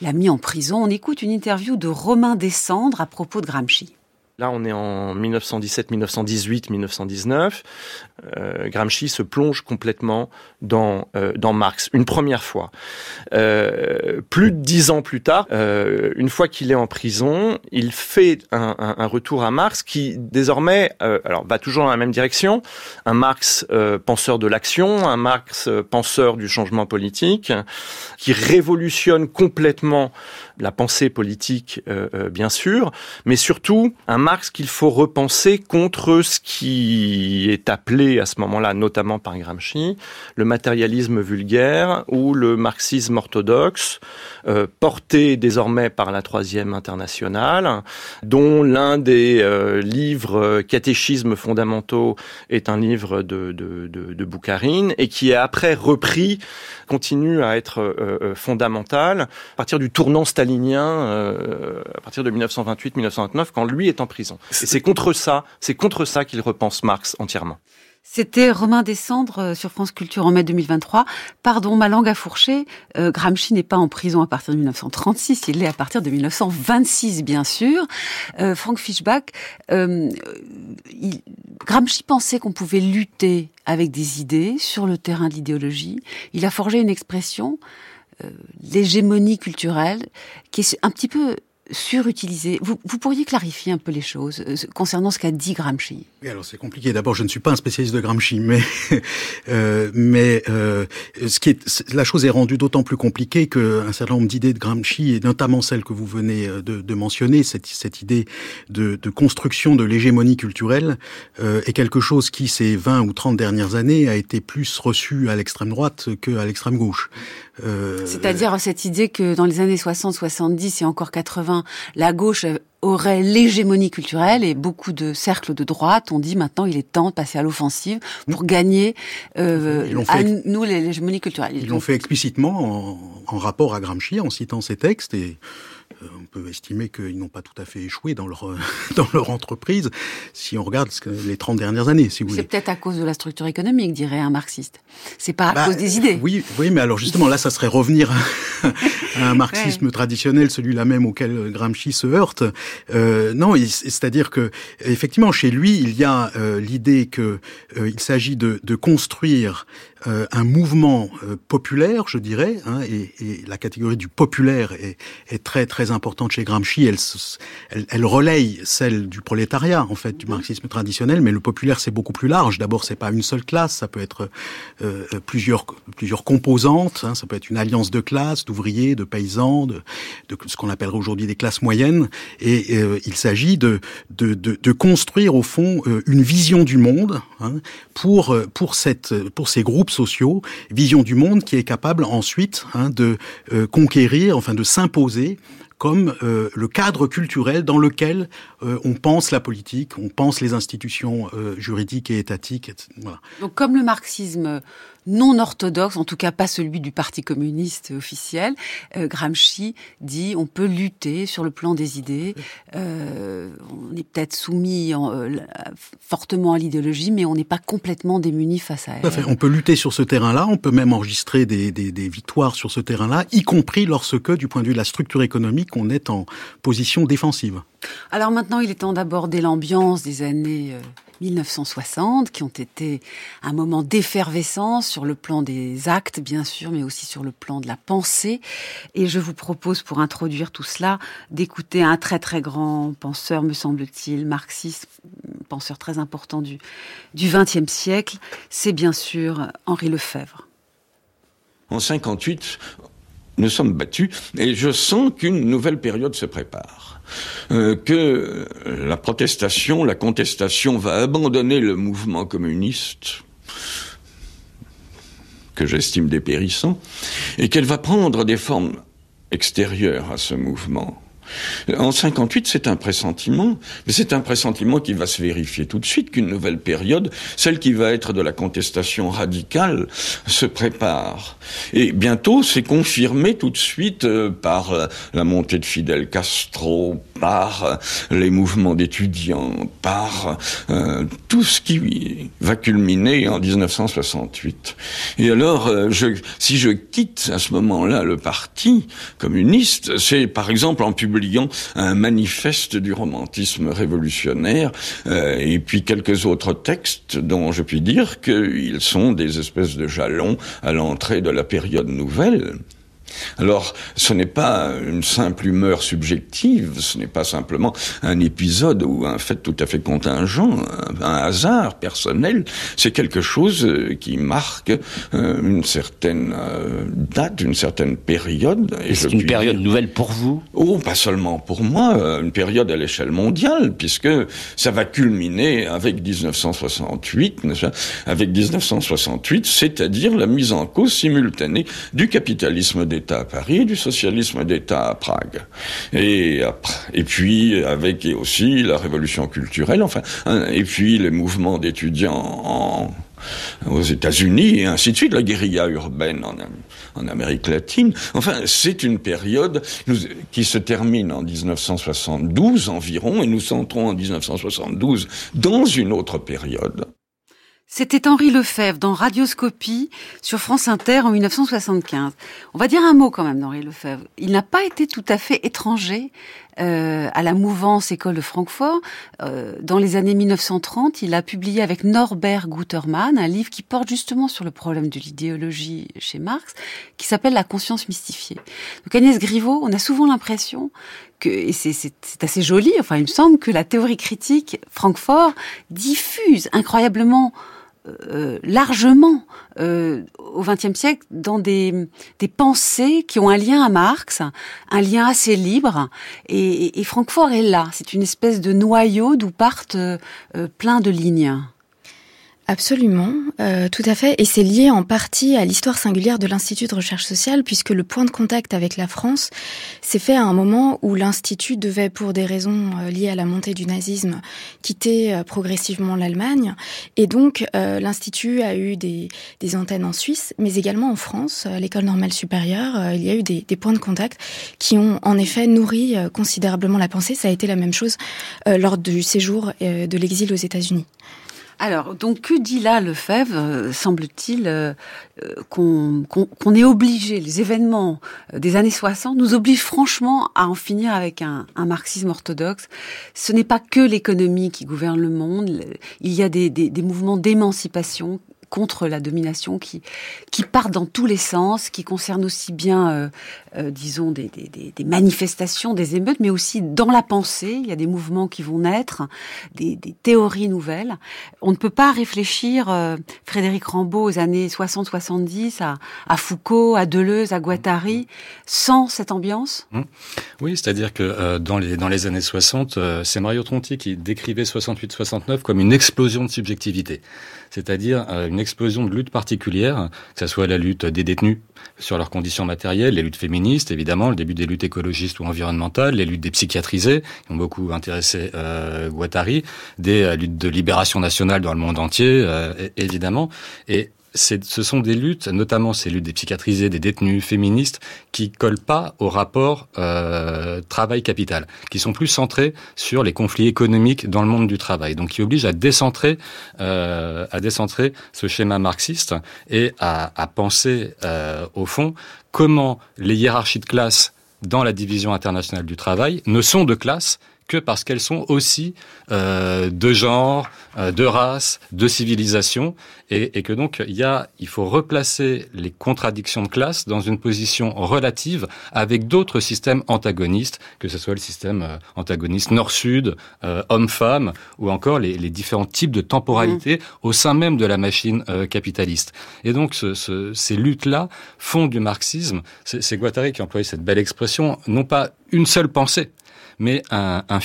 l'a mis en prison. On écoute une interview de Romain Descendre à propos de Gramsci. Là, on est en 1917, 1918, 1919. Gramsci se plonge complètement dans euh, dans Marx une première fois. Euh, plus de dix ans plus tard, euh, une fois qu'il est en prison, il fait un, un, un retour à Marx qui désormais, alors va toujours dans la même direction. Un Marx penseur de l'action, un Marx penseur du changement politique, qui révolutionne complètement la pensée politique, bien sûr, mais surtout un Marx qu'il faut repenser contre ce qui est appelé à ce moment-là, notamment par Gramsci, le matérialisme vulgaire ou le marxisme orthodoxe, euh, porté désormais par la Troisième Internationale, dont l'un des euh, livres euh, catéchismes fondamentaux est un livre de, de, de, de Boukharine et qui est après repris, continue à être fondamental à partir du tournant stalinien, à partir de 1928-1929, quand lui est en Et c'est contre ça, c'est contre ça qu'il repense Marx entièrement. C'était Romain Descendre euh, sur France Culture en mai 2023. Pardon, ma langue a fourché. Euh, Gramsci n'est pas en prison à partir de 1936, il l'est à partir de 1926, bien sûr. Euh, Frank Fischbach, euh, il, Gramsci pensait qu'on pouvait lutter avec des idées sur le terrain de l'idéologie. Il a forgé une expression, euh, l'hégémonie culturelle, qui est un petit peu surutilisé. Vous, vous, pourriez clarifier un peu les choses euh, concernant ce qu'a dit Gramsci Oui, alors c'est compliqué. D'abord, je ne suis pas un spécialiste de Gramsci, mais euh, mais euh, ce qui est, la chose est rendue d'autant plus compliquée qu'un certain nombre d'idées de Gramsci, et notamment celle que vous venez euh, de, de mentionner, cette, cette idée de, de construction de l'hégémonie culturelle, euh, est quelque chose qui, ces 20 ou 30 dernières années, a été plus reçu à l'extrême droite qu'à l'extrême gauche. Euh, C'est-à-dire cette idée que dans les années 60, 70 et encore 80, la gauche aurait l'hégémonie culturelle et beaucoup de cercles de droite ont dit maintenant il est temps de passer à l'offensive pour gagner euh, à nous l'hégémonie culturelle. Ils l'ont fait explicitement en, en, rapport à Gramsci en citant ces textes et on peut estimer qu'ils n'ont pas tout à fait échoué dans leur dans leur entreprise si on regarde ce que, les 30 dernières années si vous C'est peut-être à cause de la structure économique dirait un marxiste. C'est pas à bah, cause des idées. Oui, oui, mais alors justement là ça serait revenir à, un marxisme ouais. traditionnel, celui-là même auquel Gramsci se heurte. Euh, non, c'est-à-dire que effectivement chez lui, il y a euh, l'idée que euh, il s'agit de, de construire euh, un mouvement euh, populaire, je dirais, hein, et, et, la catégorie du populaire est, est, très très importante chez Gramsci. Elle, elle, elle, relaye celle du prolétariat, en fait, du marxisme traditionnel, mais le populaire c'est beaucoup plus large. D'abord, c'est pas une seule classe, ça peut être euh, plusieurs plusieurs composantes. Hein, ça peut être une alliance de classes, d'ouvriers, de paysans, de, de ce qu'on appellerait aujourd'hui des classes moyennes. Et euh, il s'agit de, de, de, de, construire au fond euh, une vision du monde hein, pour pour cette pour ces groupes sociaux, vision du monde qui est capable ensuite hein, de conquérir, enfin de s'imposer comme euh, le cadre culturel dans lequel euh, on pense la politique, on pense les institutions juridiques et étatiques. Donc comme le marxisme non orthodoxe, en tout cas pas celui du Parti communiste officiel, Gramsci dit on peut lutter sur le plan des idées. on est peut-être soumis fortement à l'idéologie, mais on n'est pas complètement démuni face à elle. On peut lutter sur ce terrain-là, on peut même enregistrer des, des, des victoires sur ce terrain-là, y compris lorsque, du point de vue de la structure économique, on est en position défensive. Alors maintenant, il est temps d'aborder l'ambiance des années 1960, euh, qui ont été un moment d'effervescence sur le plan des actes, bien sûr, mais aussi sur le plan de la pensée. Et je vous propose, pour introduire tout cela, d'écouter un très très grand penseur, me semble-t-il, marxiste, penseur très important du XXe siècle. C'est bien sûr Henri Lefebvre. En 58, nous sommes battus et je sens qu'une nouvelle période se prépare. Euh, que la protestation, la contestation va abandonner le mouvement communiste que j'estime dépérissant, et qu'elle va prendre des formes extérieures à ce mouvement. En 58, c'est un pressentiment, mais c'est un pressentiment qui va se vérifier tout de suite qu'une nouvelle période, celle qui va être de la contestation radicale, se prépare. Et bientôt, c'est confirmé tout de suite euh, par la montée de Fidel Castro, par euh, les mouvements d'étudiants, par euh, tout ce qui va culminer en 1968. Et alors, si je quitte à ce moment-là le parti communiste, c'est par exemple en public un manifeste du romantisme révolutionnaire euh, et puis quelques autres textes dont je puis dire qu'ils sont des espèces de jalons à l'entrée de la période nouvelle. Alors, ce n'est pas une simple humeur subjective, ce n'est pas simplement un épisode ou un fait tout à fait contingent, un, hasard personnel, c'est quelque chose euh, qui marque euh, une certaine euh, date, une certaine période. Et c'est une période nouvelle pour vous? Oh, pas seulement pour moi, une période à l'échelle mondiale, puisque ça va culminer avec 1968, avec 1968, c'est-à-dire la mise en cause simultanée du capitalisme d'État à Paris, du socialisme d'État à Prague. Et, et puis, avec aussi la révolution culturelle, enfin, hein, et puis les mouvements d'étudiants aux États-Unis et ainsi de suite, la guérilla urbaine en, en Amérique latine. Enfin, c'est une période qui se termine en 1972 environ et nous entrons en 1972 dans une autre période. C'était Henri Lefebvre dans Radioscopie sur France Inter en 1975. On va dire un mot quand même d'Henri Lefebvre. Il n'a pas été tout à fait étranger euh, à la mouvance école de Francfort. Euh, dans les années 1930, il a publié avec Norbert Gutermann un livre qui porte justement sur le problème de l'idéologie chez Marx, qui s'appelle La conscience mystifiée. Donc Agnès Griveaux, on a souvent l'impression que, et c'est assez joli, enfin il me semble que la théorie critique Francfort diffuse incroyablement euh, largement euh, au XXe siècle dans des, des pensées qui ont un lien à Marx, un lien assez libre. Et, et Francfort est là. C'est une espèce de noyau d'où partent euh, plein de lignes. Absolument, euh, tout à fait. Et c'est lié en partie à l'histoire singulière de l'Institut de recherche sociale, puisque le point de contact avec la France s'est fait à un moment où l'Institut devait, pour des raisons euh, liées à la montée du nazisme, quitter euh, progressivement l'Allemagne. Et donc, euh, l'Institut a eu des, antennes en Suisse, mais également en France, à l'École normale supérieure. il y a eu des, des, points de contact qui ont en effet nourri considérablement la pensée. Ça a été la même chose lors du séjour de l'exil aux États-Unis. Alors, donc, que dit là Lefebvre euh, Semble-t-il euh, euh, qu'on est obligé, les événements des années 60 nous obligent franchement à en finir avec un, marxisme orthodoxe. Ce n'est pas que l'économie qui gouverne le monde, il y a des, des mouvements d'émancipation contre la domination qui, qui part dans tous les sens, qui concerne aussi bien, euh, euh, disons, des, des, des, manifestations, des émeutes, mais aussi dans la pensée. Il y a des mouvements qui vont naître, des, des théories nouvelles. On ne peut pas réfléchir, euh, Frédéric Rambaud, aux années 60-70, à, à, Foucault, à Deleuze, à Guattari, sans cette ambiance? Mmh. Oui, c'est-à-dire que dans, les, dans les années 60, euh, c'est Mario Tronti qui décrivait 68-69 comme une explosion de subjectivité, c'est-à-dire euh, explosion de lutte particulière, que ce soit la lutte des détenus sur leurs conditions matérielles, les luttes féministes, évidemment, le début des luttes écologistes ou environnementales, les luttes des psychiatrisés, qui ont beaucoup intéressé Guattari, des luttes de libération nationale dans le monde entier, évidemment. Et ce sont des luttes, notamment ces luttes des psychiatrisés, des détenus féministes, qui collent pas au rapport euh, travail-capital, qui sont plus centrés sur les conflits économiques dans le monde du travail, donc qui obligent à décentrer, euh, à décentrer ce schéma marxiste et à, à penser euh, au fond comment les hiérarchies de classe dans la division internationale du travail ne sont de classe que parce qu'elles sont aussi euh, de genre, euh, de race, de civilisation, et, et, que donc il y a, il faut replacer les contradictions de classe dans une position relative avec d'autres systèmes antagonistes, que ce soit le système euh, antagoniste nord-sud, euh, homme-femme, ou encore les, les, différents types de temporalité mmh. au sein même de la machine euh, capitaliste. Et donc ce, ce, ces luttes-là font du marxisme. C'est Guattari qui a employé cette belle expression, non pas une seule pensée, mais un, un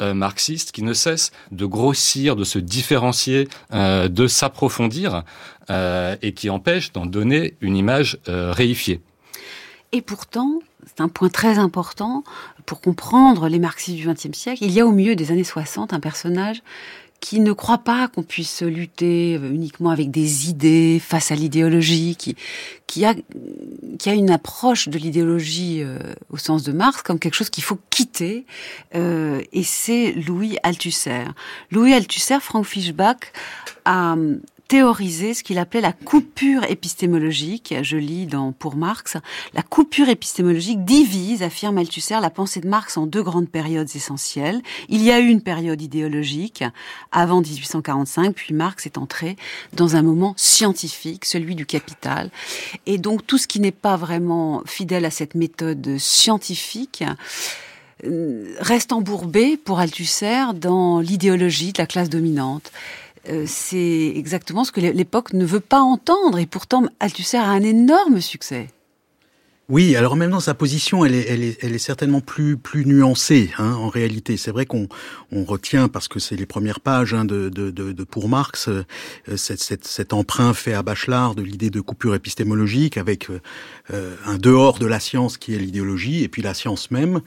euh, marxiste qui ne cesse de grossir, de se différencier, euh, de s'approfondir euh, et qui empêche d'en donner une image réifiée. Et pourtant, c'est un point très important pour comprendre les marxistes du XXe siècle. Il y a au milieu des années 60 un personnage qui ne croit pas qu'on puisse lutter uniquement avec des idées face à l'idéologie, qui, qui, a, qui a une approche de l'idéologie euh, au sens de Marx comme quelque chose qu'il faut quitter, euh, et c'est Louis Althusser. Louis Althusser, Frank Fischbach, a théoriser ce qu'il appelait la coupure épistémologique. Je lis dans Pour Marx. La coupure épistémologique divise, affirme Althusser, la pensée de Marx en deux grandes périodes essentielles. Il y a eu une période idéologique avant 1845, puis Marx est entré dans un moment scientifique, celui du capital. Et donc tout ce qui n'est pas vraiment fidèle à cette méthode scientifique, euh, reste embourbé pour Althusser dans l'idéologie de la classe dominante. Euh, c'est exactement ce que l'époque ne veut pas entendre. Et pourtant, Althusser a un énorme succès. Oui, alors même dans sa position, elle est, certainement plus nuancée hein, en réalité. C'est vrai qu'on on retient parce que c'est les premières pages hein, de, de, de, pour Marx euh, cet emprunt fait à Bachelard de l'idée de coupure épistémologique avec euh, un dehors de la science qui est l'idéologie et puis la science même.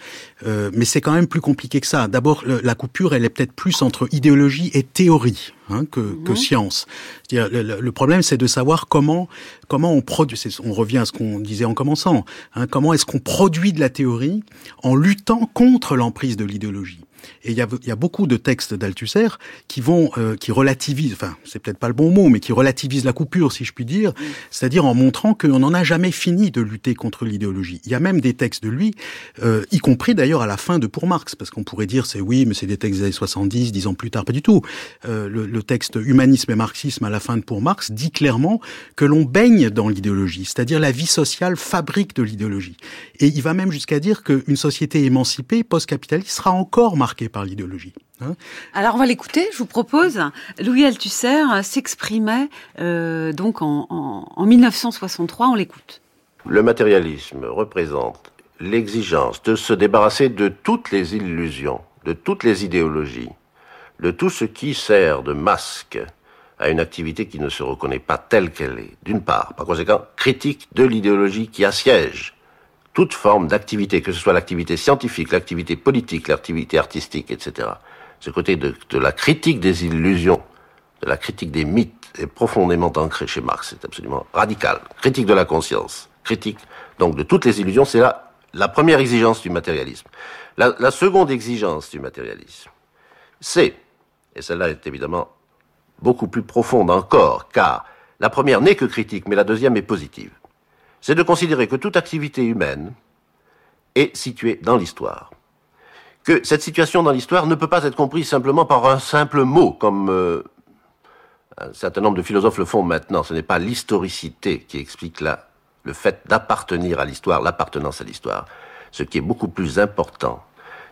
Mais c'est quand même plus compliqué que ça. D'abord, la coupure, elle est peut-être plus entre idéologie et théorie hein, que, que mhm. science. Le, le, le, problème, c'est de savoir comment comment on produit. On revient à ce qu'on disait en commençant. Hein, comment est-ce qu'on produit de la théorie en luttant contre l'emprise de l'idéologie et il y a, y a, beaucoup de textes d'Althusser qui vont, euh, qui relativisent, enfin, c'est peut-être pas le bon mot, mais qui relativisent la coupure, si je puis dire, c'est-à-dire en montrant qu'on n'en a jamais fini de lutter contre l'idéologie. Il y a même des textes de lui, euh, y compris d'ailleurs à la fin de Pour Marx, parce qu'on pourrait dire c'est oui, mais c'est des textes des années 70, dix ans plus tard, pas du tout. Euh, le, le, texte Humanisme et Marxisme à la fin de Pour Marx dit clairement que l'on baigne dans l'idéologie, c'est-à-dire la vie sociale fabrique de l'idéologie. Et il va même jusqu'à dire qu'une société émancipée, post-capitaliste, sera encore marquée par l'idéologie. Hein. Alors on va l'écouter, je vous propose. Louis Althusser s'exprimait euh, donc en, en, en 1963, on l'écoute. Le matérialisme représente l'exigence de se débarrasser de toutes les illusions, de toutes les idéologies, de tout ce qui sert de masque à une activité qui ne se reconnaît pas telle qu'elle est. D'une part, par conséquent, critique de l'idéologie qui assiège toute forme d'activité, que ce soit l'activité scientifique, l'activité politique, l'activité artistique, etc. Ce côté de, de, la critique des illusions, de la critique des mythes est profondément ancré chez Marx. C'est absolument radical. Critique de la conscience, critique donc de toutes les illusions. C'est là la première exigence du matérialisme. La, la seconde exigence du matérialisme, c'est, et celle-là est évidemment beaucoup plus profonde encore, car la première n'est que critique, mais la deuxième est positive c'est de considérer que toute activité humaine est située dans l'histoire. Que cette situation dans l'histoire ne peut pas être comprise simplement par un simple mot, comme euh, un certain nombre de philosophes le font maintenant. Ce n'est pas l'historicité qui explique le fait d'appartenir à l'histoire, l'appartenance à l'histoire. Ce qui est beaucoup plus important,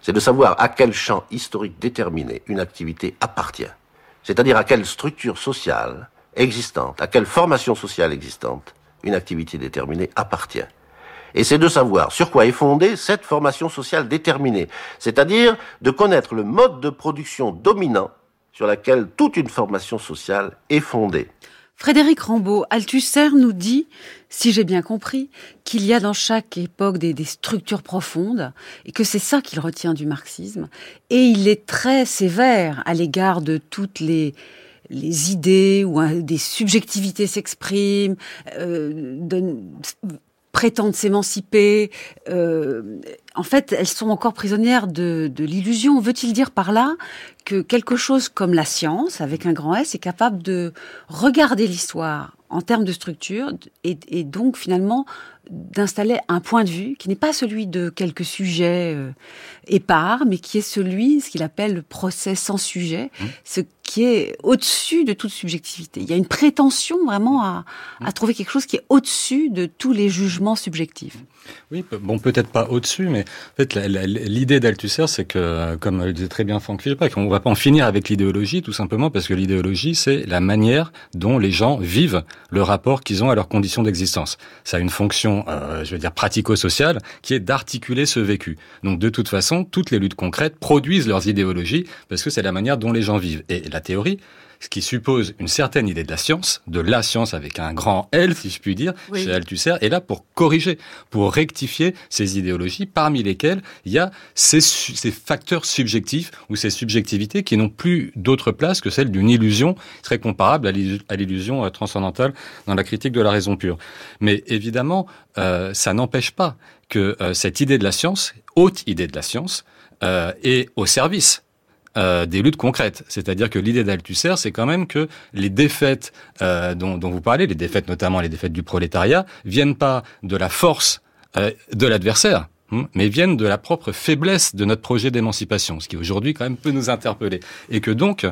c'est de savoir à quel champ historique déterminé une activité appartient. C'est-à-dire à quelle structure sociale existante, à quelle formation sociale existante une activité déterminée appartient. Et c'est de savoir sur quoi est fondée cette formation sociale déterminée, c'est-à-dire de connaître le mode de production dominant sur laquelle toute une formation sociale est fondée. Frédéric Rambaud, Althusser nous dit, si j'ai bien compris, qu'il y a dans chaque époque des, structures profondes et que c'est ça qu'il retient du marxisme. Et il est très sévère à l'égard de toutes les, les idées ou des subjectivités s'expriment, euh, prétendent s'émanciper. Euh, en fait, elles sont encore prisonnières de, l'illusion. Veut-il dire par là que quelque chose comme la science, avec un grand S, est capable de regarder l'histoire en termes de structure et donc finalement d'installer un point de vue qui n'est pas celui de quelques sujets euh, épars, mais qui est celui, ce qu'il appelle le procès sans sujet, mmh. ce qui est au-dessus de toute subjectivité. Il y a une prétention vraiment à, à mmh. trouver quelque chose qui est au-dessus de tous les jugements subjectifs. Oui, bon, peut-être pas au-dessus, mais en fait, l'idée d'Althusser, c'est que, comme le disait très bien Franck Philippe, qu'on va pas en finir avec l'idéologie, tout simplement parce que l'idéologie, c'est la manière dont les gens vivent le rapport qu'ils ont à leurs conditions d'existence. Ça a une fonction, euh, je veux dire, pratico-sociale, qui est d'articuler ce vécu. Donc, de toute façon, toutes les luttes concrètes produisent leurs idéologies parce que c'est la manière dont les gens vivent. Et la théorie, ce qui suppose une certaine idée de la science, de la science avec un grand L, si je puis dire, chez Althusser, est là pour corriger, pour rectifier ces idéologies, parmi lesquelles il y a ces, ces facteurs subjectifs ou ces subjectivités qui n'ont plus d'autre place que celle d'une illusion très comparable à l'illusion euh, transcendantale dans la critique de la raison pure. Mais évidemment, euh, ça n'empêche pas que euh, cette idée de la science, haute idée de la science, euh, est au service euh, des luttes concrètes. C'est-à-dire que l'idée d'Althusser, c'est quand même que les défaites euh, dont, dont, vous parlez, les défaites notamment les défaites du prolétariat, viennent pas de la force euh, de l'adversaire, hein, mais viennent de la propre faiblesse de notre projet d'émancipation, ce qui aujourd'hui quand même peut nous interpeller. Et que donc,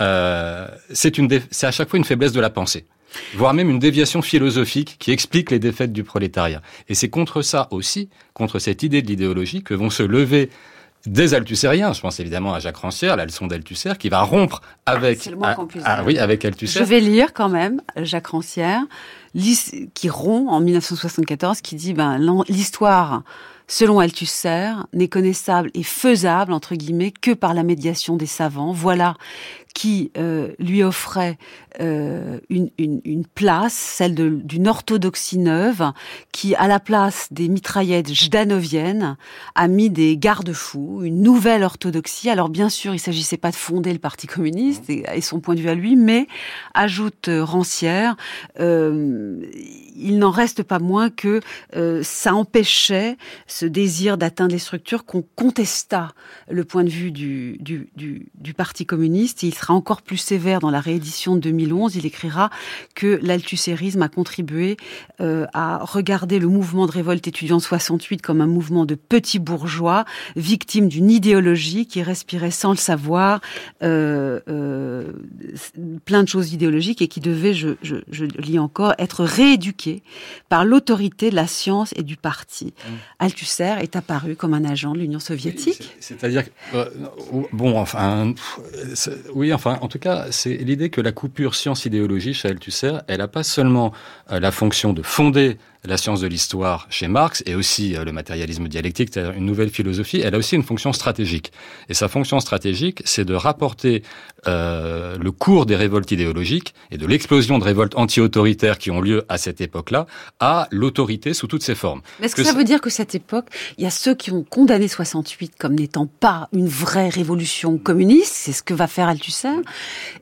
euh, c'est à chaque fois une faiblesse de la pensée voire même une déviation philosophique qui explique les défaites du prolétariat. Et c'est contre ça aussi, contre cette idée de l'idéologie, que vont se lever des Althusériens. Je pense évidemment à Jacques Rancière, la leçon d'Althusser, qui va rompre avec, ah, oui, avec Althusser. Je vais lire quand même Jacques Rancière, qui rompt en 1974, qui dit ben, l'histoire selon Althusser, n'est connaissable et faisable, entre guillemets, que par la médiation des savants. Voilà qui euh, lui offrait euh, une, place, celle d'une orthodoxie neuve, qui, à la place des mitraillettes jdanoviennes, a mis des garde-fous, une nouvelle orthodoxie. Alors bien sûr, il s'agissait pas de fonder le Parti communiste et, son point de vue à lui, mais, ajoute Rancière, euh, il n'en reste pas moins que euh, ça empêchait ce désir d'atteindre les structures qu'on contesta le point de vue du, du, du, du Parti communiste. il sera encore plus sévère dans la réédition de 2011. Il écrira que l'althussérisme a contribué euh, à regarder le mouvement de révolte étudiante 68 comme un mouvement de petits bourgeois, victimes d'une idéologie qui respirait sans le savoir euh, euh, plein de choses idéologiques et qui devait, je, je, je lis encore, être rééduquées par l'autorité de la science et du parti. Mmh. Est apparu comme un agent de l'Union soviétique. C'est-à-dire, euh, bon, enfin, oui, enfin, en tout cas, c'est l'idée que la coupure science-idéologie chez Althusser, elle n'a pas seulement euh, la fonction de fonder la science de l'histoire chez Marx et aussi euh, le matérialisme dialectique, c'est-à-dire une nouvelle philosophie, elle a aussi une fonction stratégique. Et sa fonction stratégique, c'est de rapporter euh, le cours des révoltes idéologiques et de l'explosion de révoltes anti-autoritaires qui ont lieu à cette époque-là à l'autorité sous toutes ses formes. Mais est-ce que, ça veut dire que cette époque, il y a ceux qui ont condamné 68 comme n'étant pas une vraie révolution communiste, c'est ce que va faire Althusser,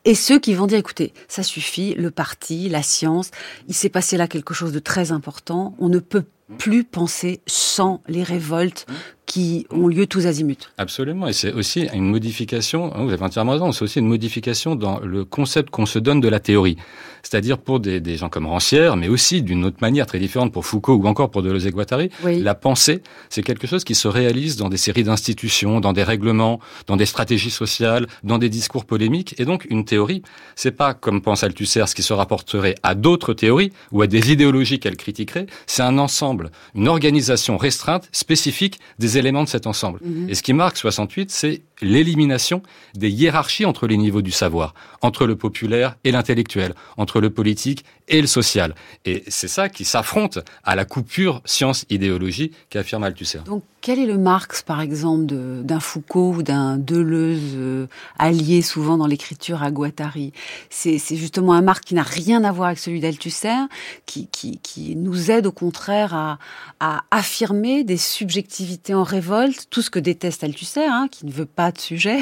et ceux qui vont dire, écoutez, ça suffit, le parti, la science, il s'est passé là quelque chose de très important on ne peut plus penser sans les révoltes qui ont lieu tous azimuts. Absolument, et c'est aussi une modification, hein, vous avez entièrement raison, c'est aussi une modification dans le concept qu'on se donne de la théorie. C'est-à-dire pour des, gens comme Rancière, mais aussi d'une autre manière très différente pour Foucault ou encore pour Deleuze-Guattari, la pensée, c'est quelque chose qui se réalise dans des séries d'institutions, dans des règlements, dans des stratégies sociales, dans des discours polémiques, et donc une théorie, c'est pas comme pense Althusser, ce qui se rapporterait à d'autres théories ou à des idéologies qu'elle critiquerait, c'est un ensemble, une organisation restreinte, spécifique des éléments de cet ensemble. Mhm. Et ce qui marque 68, c'est l'élimination des hiérarchies entre les niveaux du savoir, entre le populaire et l'intellectuel, entre le politique et le social. Et c'est ça qui s'affronte à la coupure science-idéologie qu'affirme Althusser. Donc, quel est le Marx, par exemple, d'un Foucault ou d'un Deleuze euh, allié souvent dans l'écriture à Guattari? C'est justement un Marx qui n'a rien à voir avec celui d'Althusser, qui, qui, qui, nous aide au contraire à, à, affirmer des subjectivités en révolte, tout ce que déteste Althusser, hein, qui ne veut pas de sujet.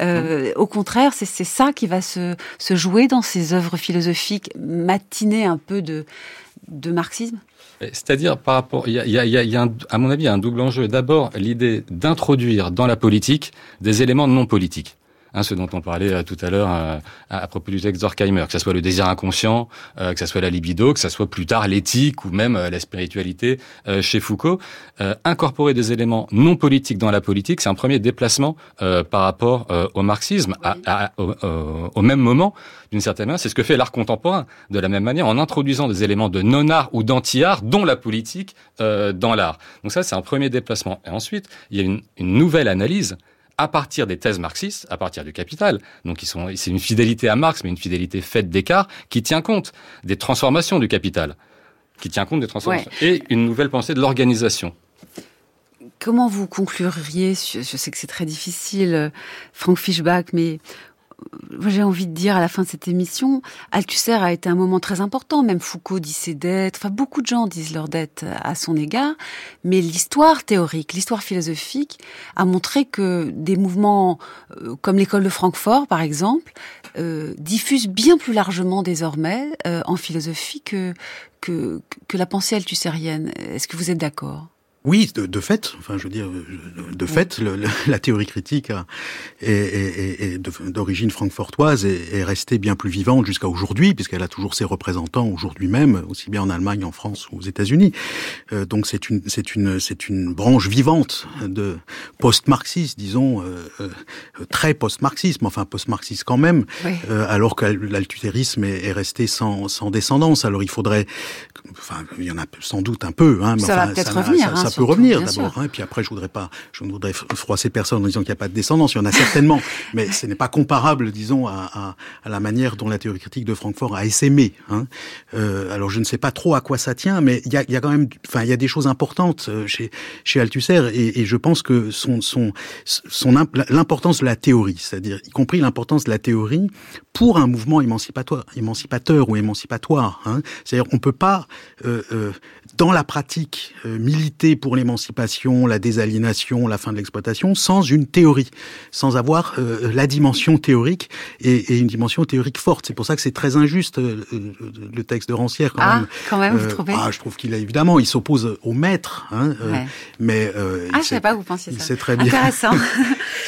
Euh, au contraire, c'est ça qui va se, se jouer dans ces œuvres philosophiques un peu de, marxisme? C'est-à-dire par rapport, il y a, à mon avis, un double enjeu. D'abord, l'idée d'introduire dans la politique des éléments non politiques. Hein, ce dont on parlait euh, tout à l'heure euh, à, propos du texte d'Orkheimer, que ce soit le désir inconscient, euh, que ce soit la libido, que ce soit plus tard l'éthique ou même la spiritualité chez Foucault. incorporer des éléments non politiques dans la politique, c'est un premier déplacement par rapport au marxisme. À, au, au, même moment, d'une certaine manière, c'est ce que fait l'art contemporain. De la même manière, en introduisant des éléments de non-art ou d'anti-art, dont la politique dans l'art. Donc ça, c'est un premier déplacement. Et ensuite, il y a une, une nouvelle analyse à partir des thèses marxistes, à partir du capital. Donc, ils sont, c'est une fidélité à Marx, mais une fidélité faite d'écart qui tient compte des transformations du capital, qui tient compte des transformations, et une nouvelle pensée de l'organisation. Comment vous concluriez, je sais que c'est très difficile, euh, Frank Fischbach, mais j'ai envie de dire à la fin de cette émission, Althusser a été un moment très important. Même Foucault dit ses dettes. Enfin, beaucoup de gens disent leurs dettes à son égard. Mais l'histoire théorique, l'histoire philosophique a montré que des mouvements euh, comme l'école de Francfort, par exemple, euh, diffusent bien plus largement désormais euh, en philosophie que, que, que la pensée althusserienne. Est-ce que vous êtes d'accord? Oui, de, de, fait, enfin je veux dire, de fait, le, la théorie critique est, est, est d'origine francfortoise et est restée bien plus vivante jusqu'à aujourd'hui, puisqu'elle a toujours ses représentants aujourd'hui même, aussi bien en Allemagne, en France ou aux États-Unis. Euh, donc c'est une, c'est une, c'est une branche vivante de post-marxisme, disons, euh, euh, très post-marxisme, enfin post-marxiste quand même, euh, alors que l'althutérisme est, est, resté sans, sans descendance. Alors il faudrait, enfin il y en a sans doute un peu, hein, mais ça enfin, va peut-être revenir. Ça, hein, ça peut revenir d'abord. Hein, et puis après, je voudrais pas, je ne voudrais froisser personne en disant qu'il n'y a pas de descendance. Il y en a certainement, mais ce n'est pas comparable, disons, à, à, à, la manière dont la théorie critique de Francfort a essaimé. Hein. Euh, alors, je ne sais pas trop à quoi ça tient, mais il y a, y a, quand même, enfin, il y a des choses importantes euh, chez chez Althusser, et, et je pense que son son son l'importance de la théorie, c'est-à-dire y compris l'importance de la théorie pour un mouvement émancipatoire, émancipateur ou émancipatoire. Hein. C'est-à-dire, on peut pas euh, euh, dans la pratique euh, militer pour l'émancipation, la désaliénation, la fin de l'exploitation, sans une théorie, sans avoir euh, la dimension théorique et, et, une dimension théorique forte. C'est pour ça que c'est très injuste euh, le texte de Rancière. Quand ah, même. quand même, vous trouvez Ah, je trouve qu'il a évidemment, il s'oppose au maître, hein, ouais. mais ah, je sais pas, vous pensiez ça. C'est très bien. Intéressant.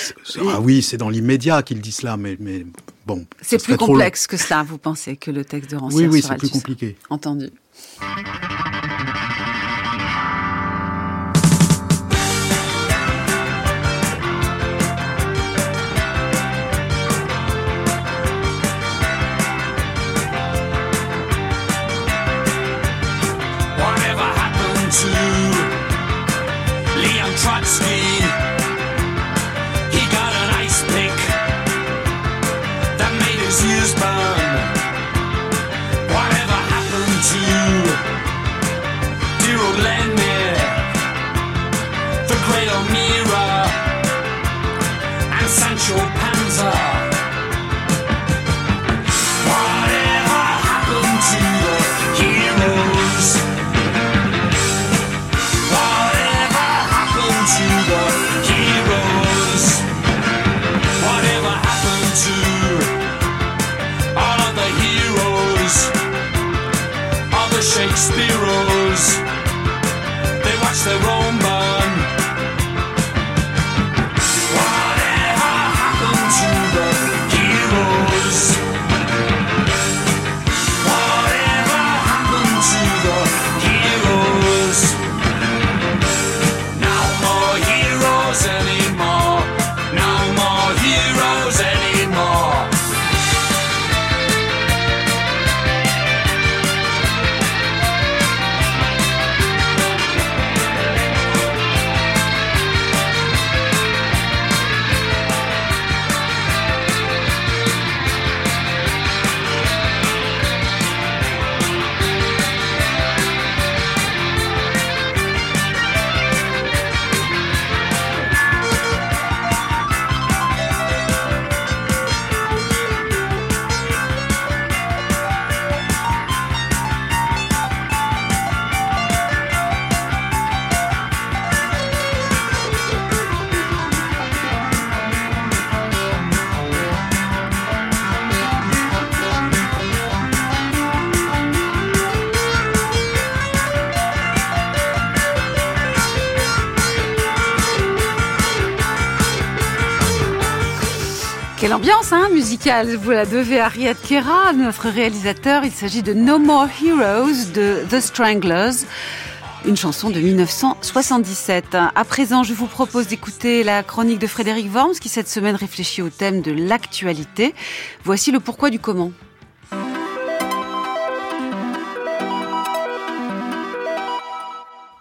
ah oui, c'est dans l'immédiat qu'il dit cela, mais, mais bon. C'est plus complexe que cela, vous pensez, que le texte de Rancière. Oui, oui, c'est plus compliqué. Entendu. Steve. Ambiance hein, musicale Vous la devez à Riyad Kera, notre réalisateur. Il s'agit de No More Heroes de The Stranglers une chanson de 1977. À présent, je vous propose d'écouter la chronique de Frédéric Worms qui cette semaine réfléchit au thème de l'actualité. Voici le pourquoi du comment.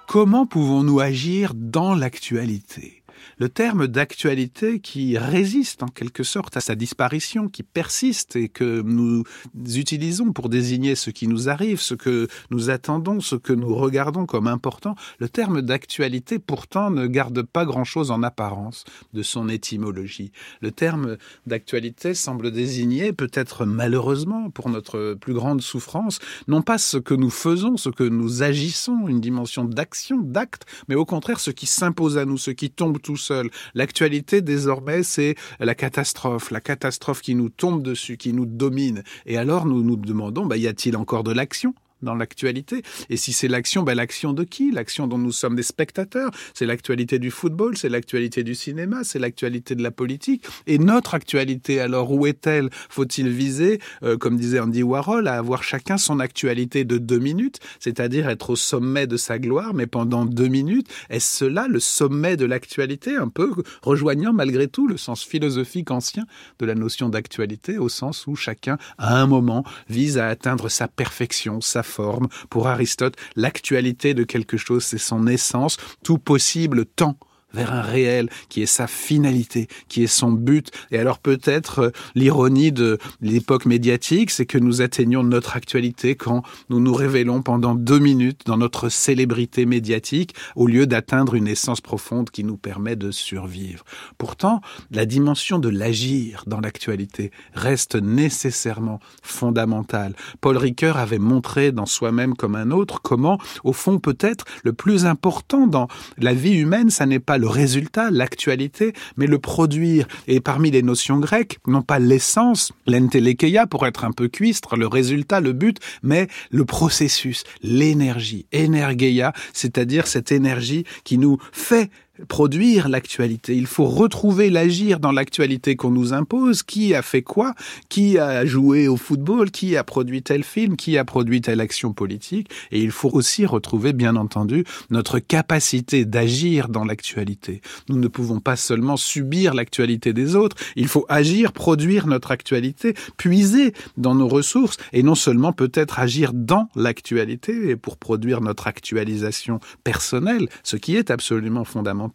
Comment pouvons-nous agir dans l'actualité? Le terme d'actualité qui résiste en quelque sorte à sa disparition, qui persiste et que nous utilisons pour désigner ce qui nous arrive, ce que nous attendons, ce que nous regardons comme important, le terme d'actualité pourtant ne garde pas grand-chose en apparence de son étymologie. Le terme d'actualité semble désigner, peut-être malheureusement pour notre plus grande souffrance, non pas ce que nous faisons, ce que nous agissons, une dimension d'action, d'acte, mais au contraire ce qui s'impose à nous, ce qui tombe L'actualité, désormais, c'est la catastrophe, la catastrophe qui nous tombe dessus, qui nous domine. Et alors, nous nous demandons, bah, y a-t-il encore de l'action? Dans l'actualité. Et si c'est l'action, ben l'action de qui? L'action dont nous sommes des spectateurs. C'est l'actualité du football, c'est l'actualité du cinéma, c'est l'actualité de la politique. Et notre actualité, alors où est-elle? Faut-il viser, euh, comme disait Andy Warhol, à avoir chacun son actualité de deux minutes, c'est-à-dire être au sommet de sa gloire, mais pendant deux minutes Est-ce cela le sommet de l'actualité? Un peu rejoignant malgré tout le sens philosophique ancien de la notion d'actualité, au sens où chacun, à un moment, vise à atteindre sa perfection, sa forme. Pour Aristote, l'actualité de quelque chose, c'est son essence, tout possible temps vers un réel qui est sa finalité, qui est son but. Et alors peut-être euh, l'ironie de l'époque médiatique, c'est que nous atteignons notre actualité quand nous nous révélons pendant deux minutes dans notre célébrité médiatique au lieu d'atteindre une essence profonde qui nous permet de survivre. Pourtant, la dimension de l'agir dans l'actualité reste nécessairement fondamentale. Paul Ricoeur avait montré dans soi-même comme un autre comment, au fond, peut-être le plus important dans la vie humaine, ça n'est pas le résultat, l'actualité, mais le produire. Et parmi les notions grecques, non pas l'essence, l'entelekeia pour être un peu cuistre, le résultat, le but, mais le processus, l'énergie, energeia, c'est-à-dire cette énergie qui nous fait produire l'actualité. Il faut retrouver l'agir dans l'actualité qu'on nous impose. Qui a fait quoi? Qui a joué au football? Qui a produit tel film? Qui a produit telle action politique? Et il faut aussi retrouver, bien entendu, notre capacité d'agir dans l'actualité. Nous ne pouvons pas seulement subir l'actualité des autres. Il faut agir, produire notre actualité, puiser dans nos ressources et non seulement peut-être agir dans l'actualité pour produire notre actualisation personnelle, ce qui est absolument fondamental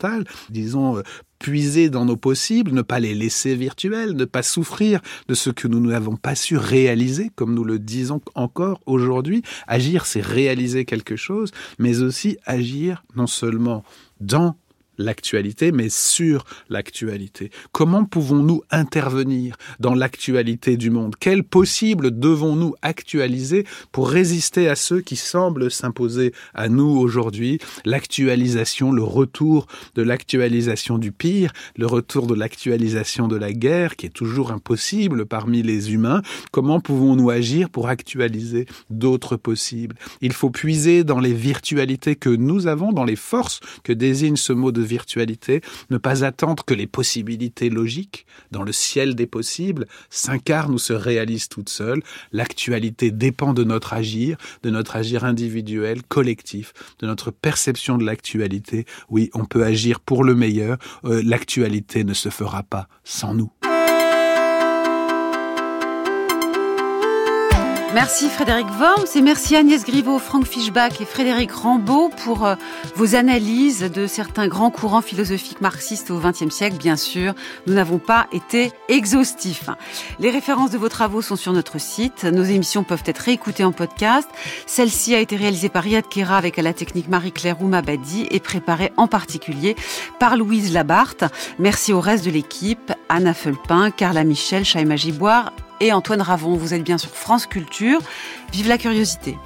disons, euh, puiser dans nos possibles, ne pas les laisser virtuels, ne pas souffrir de ce que nous n'avons pas su réaliser, comme nous le disons encore aujourd'hui. Agir, c'est réaliser quelque chose, mais aussi agir non seulement dans l'actualité, mais sur l'actualité. Comment pouvons-nous intervenir dans l'actualité du monde? Quels possibles devons-nous actualiser pour résister à ceux qui semblent s'imposer à nous aujourd'hui? L'actualisation, le retour de l'actualisation du pire, le retour de l'actualisation de la guerre, qui est toujours impossible parmi les humains. Comment pouvons-nous agir pour actualiser d'autres possibles? Il faut puiser dans les virtualités que nous avons, dans les forces que désigne ce mot de virtualité, ne pas attendre que les possibilités logiques, dans le ciel des possibles, s'incarnent ou se réalisent toutes seules. L'actualité dépend de notre agir, de notre agir individuel, collectif, de notre perception de l'actualité. Oui, on peut agir pour le meilleur, euh, l'actualité ne se fera pas sans nous. Merci Frédéric Worms et merci Agnès Griveaux, Franck Fischbach et Frédéric Rambaud pour euh, vos analyses de certains grands courants philosophiques marxistes au XXe siècle. Bien sûr, nous n'avons pas été exhaustifs. Les références de vos travaux sont sur notre site. Nos émissions peuvent être réécoutées en podcast. Celle-ci a été réalisée par Riyad Kera avec à la technique Marie-Claire Oumabadi et préparée en particulier par Louise Labarthe. Merci au reste de l'équipe, Anna Felpin, Carla Michel, Chaïma Giboire et Antoine Ravon. Vous êtes bien sur France Culture. Vive la curiosité.